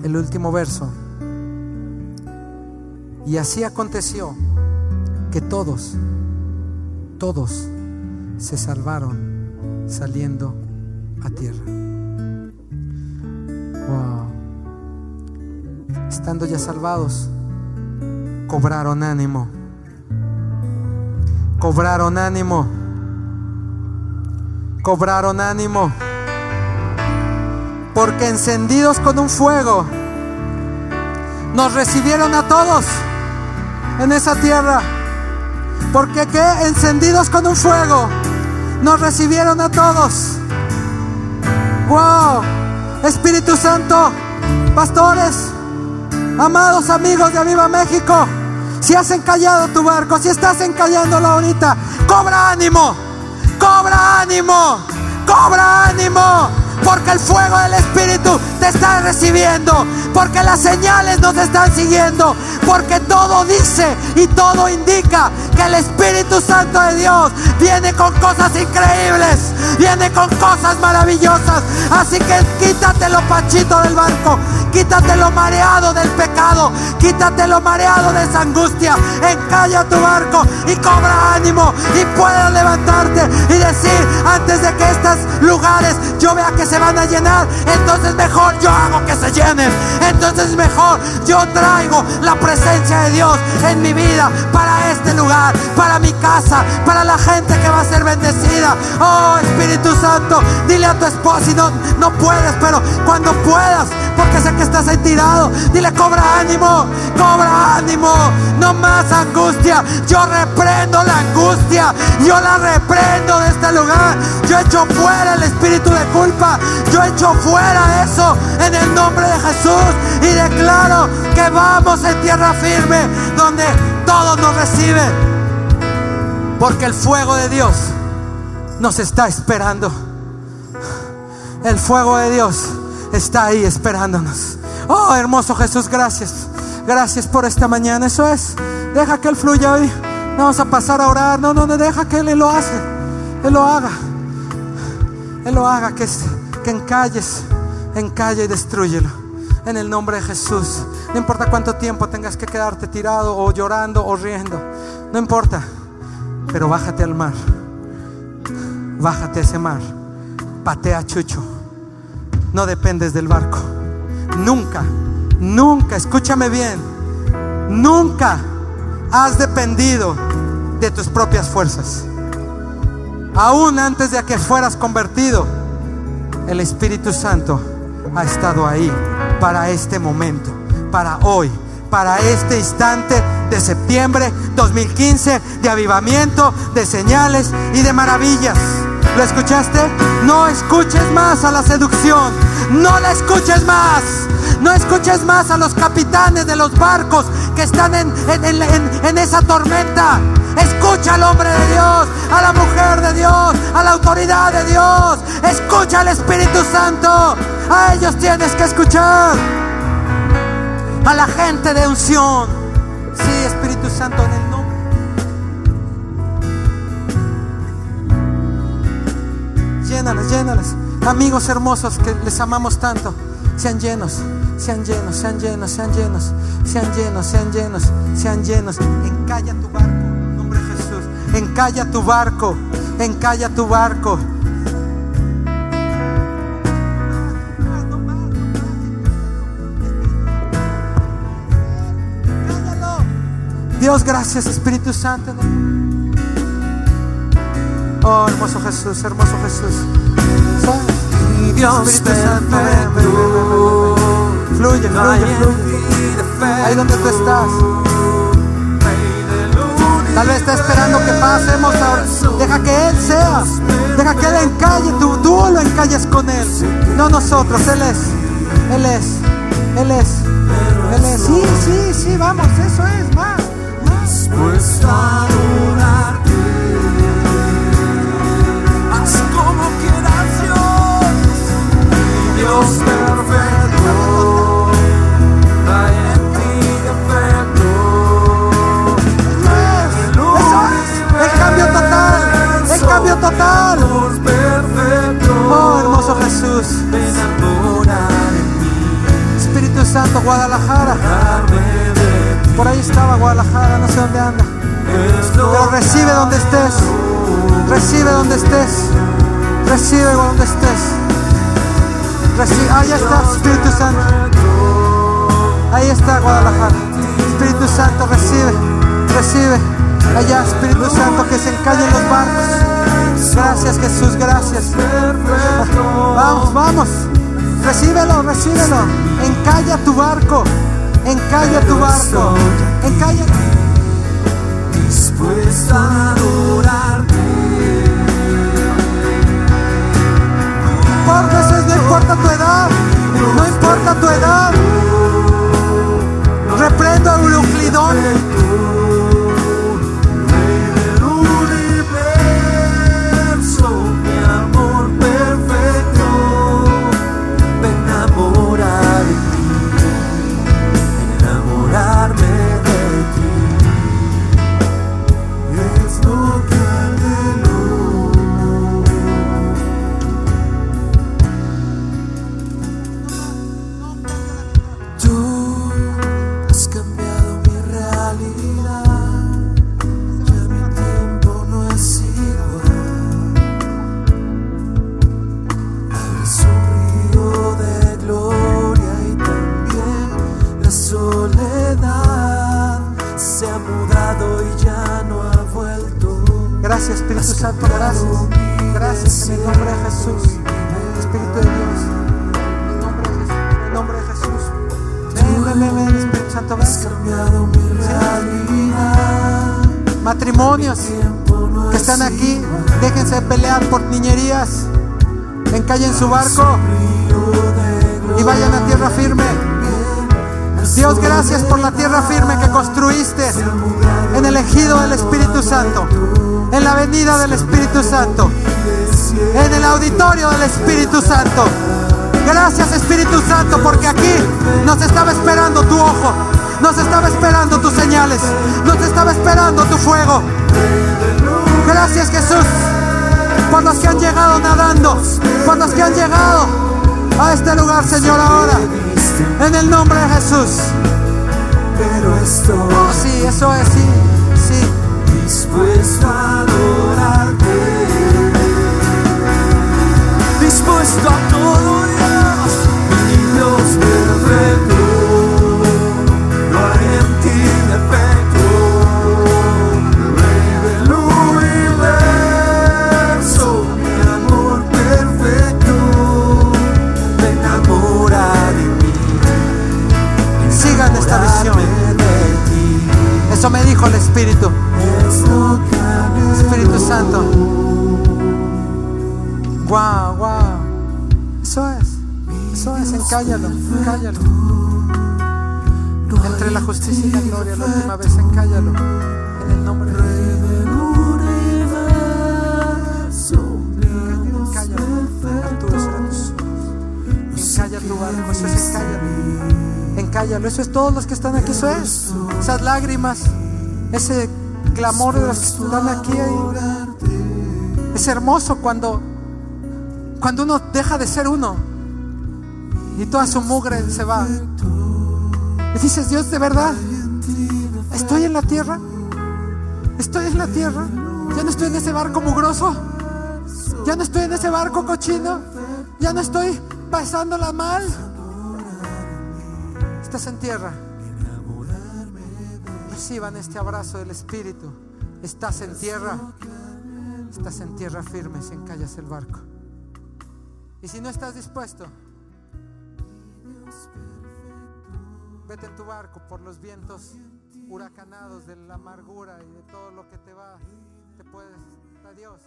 el último verso. Y así aconteció que todos, todos se salvaron saliendo a tierra. Wow. Estando ya salvados, cobraron ánimo. Cobraron ánimo. Cobraron ánimo. Porque encendidos con un fuego, nos recibieron a todos en esa tierra. Porque que encendidos con un fuego nos recibieron a todos. Wow, Espíritu Santo, pastores, amados amigos de Aviva México, si has encallado tu barco, si estás encallándolo ahorita, cobra ánimo, cobra ánimo, cobra ánimo porque el fuego del Espíritu te está recibiendo, porque las señales nos están siguiendo, porque todo dice y todo indica que el Espíritu Santo de Dios viene con cosas increíbles, viene con cosas maravillosas. Así que quítate lo pachito del barco, quítate lo mareado del pecado, quítate lo mareado de esa angustia, encalla tu barco y cobra ánimo y puedas levantarte y decir antes de que estos lugares yo vea que se van a llenar, entonces mejor yo hago que se llenen. Entonces mejor yo traigo la presencia de Dios en mi vida para este lugar, para mi casa, para la gente que va a ser bendecida. Oh Espíritu Santo, dile a tu esposo si no, no puedes, pero cuando puedas, porque sé que estás ahí tirado, dile cobra ánimo, cobra ánimo, no más angustia. Yo reprendo la angustia, yo la reprendo de este lugar. Yo echo fuera el espíritu de culpa, yo echo fuera eso en el nombre de Jesús y declaro que vamos en tierra firme donde todos nos reciben. Porque el fuego de Dios nos está esperando. El fuego de Dios está ahí esperándonos. Oh, hermoso Jesús, gracias. Gracias por esta mañana. Eso es. Deja que Él fluya hoy. vamos a pasar a orar. No, no, no, deja que Él lo haga. Él lo haga. Él lo haga. Que, que encalles, encalle y destruyelo. En el nombre de Jesús. No importa cuánto tiempo tengas que quedarte tirado o llorando o riendo. No importa. Pero bájate al mar. Bájate a ese mar. Patea chucho. No dependes del barco. Nunca, nunca, escúchame bien. Nunca has dependido de tus propias fuerzas. Aún antes de que fueras convertido, el Espíritu Santo ha estado ahí para este momento, para hoy, para este instante de septiembre 2015, de avivamiento, de señales y de maravillas. ¿Lo escuchaste? No escuches más a la seducción. No la escuches más. No escuches más a los capitanes de los barcos que están en, en, esa tormenta. Escucha al hombre de Dios, a la mujer de Dios, a la autoridad de Dios. Escucha al Espíritu Santo. A ellos tienes que escuchar. A la gente de unción. Sí, Espíritu Santo, en el nombre. Llénalas, llénalas. Amigos hermosos que les amamos tanto. Sean llenos, sean llenos, sean llenos, sean llenos, sean llenos, sean llenos, sean llenos. Encalla tu barco, en nombre de Jesús. Encalla tu barco, encalla tu barco. Dios, gracias Espíritu Santo. Oh, hermoso Jesús, hermoso Jesús. Dios Espíritu Santo, Fluye, fluye, fluye. Ahí donde tú estás. Tal vez está esperando que pasemos ahora. Deja que Él sea. Deja que Él encalle. Tú, tú lo encalles con Él. No nosotros. Él es. Él es. Él es. Él es. Sí, sí, sí. Vamos. Eso es. Más. Más. Santo, Guadalajara. Por ahí estaba Guadalajara, no sé dónde anda. Pero recibe donde estés. Recibe donde estés. Recibe donde estés. Ahí está, Espíritu Santo. Ahí está Guadalajara. Espíritu Santo, recibe. Recibe. Allá, Espíritu Santo, que se encallen los barcos. Gracias Jesús, gracias. Vamos, vamos. Recíbelo, recíbelo. Encalla tu barco. Encalla tu barco. Encalla. Dispuesta a Porque no importa tu edad. No importa tu edad. Reprendo a Euclidón. Matrimonios que están aquí, déjense de pelear por niñerías. Encallen su barco. Y vayan a tierra firme. Dios, gracias por la tierra firme que construiste en el ejido del Espíritu Santo, en la venida del Espíritu Santo, en el auditorio del Espíritu Santo. Gracias Espíritu Santo porque aquí nos estaba esperando tu ojo, nos estaba esperando tus señales, nos estaba esperando tu fuego. Gracias Jesús por los que han llegado nadando, por los que han llegado a este lugar Señor ahora. En el nombre de Jesús. Pero estoy Oh, sí, eso es, sí, sí. dispuesto a adorarte. Dispuesto a todo Eso me dijo el Espíritu. Espíritu Santo. Wow, wow. Eso es. Eso es, encállalo, encállalo. Entre la justicia y la gloria, la última vez, encállalo. En el nombre de Jesús. Encállalo. Arturo, cierra tus ojos. Encalla tu barco, eso es encállalo. Encállalo, eso es todos los que están aquí, eso es. Esas lágrimas, ese clamor de los que están aquí. ahí. Es hermoso cuando, cuando uno deja de ser uno y toda su mugre se va. Y dices, Dios, de verdad, estoy en la tierra. Estoy en la tierra. Ya no estoy en ese barco mugroso. Ya no estoy en ese barco cochino. Ya no estoy pasándola mal. Estás en tierra. Reciban este abrazo del Espíritu. Estás en tierra. Estás en tierra firme si encallas el barco. Y si no estás dispuesto, vete en tu barco por los vientos huracanados de la amargura y de todo lo que te va, te puedes. Adiós.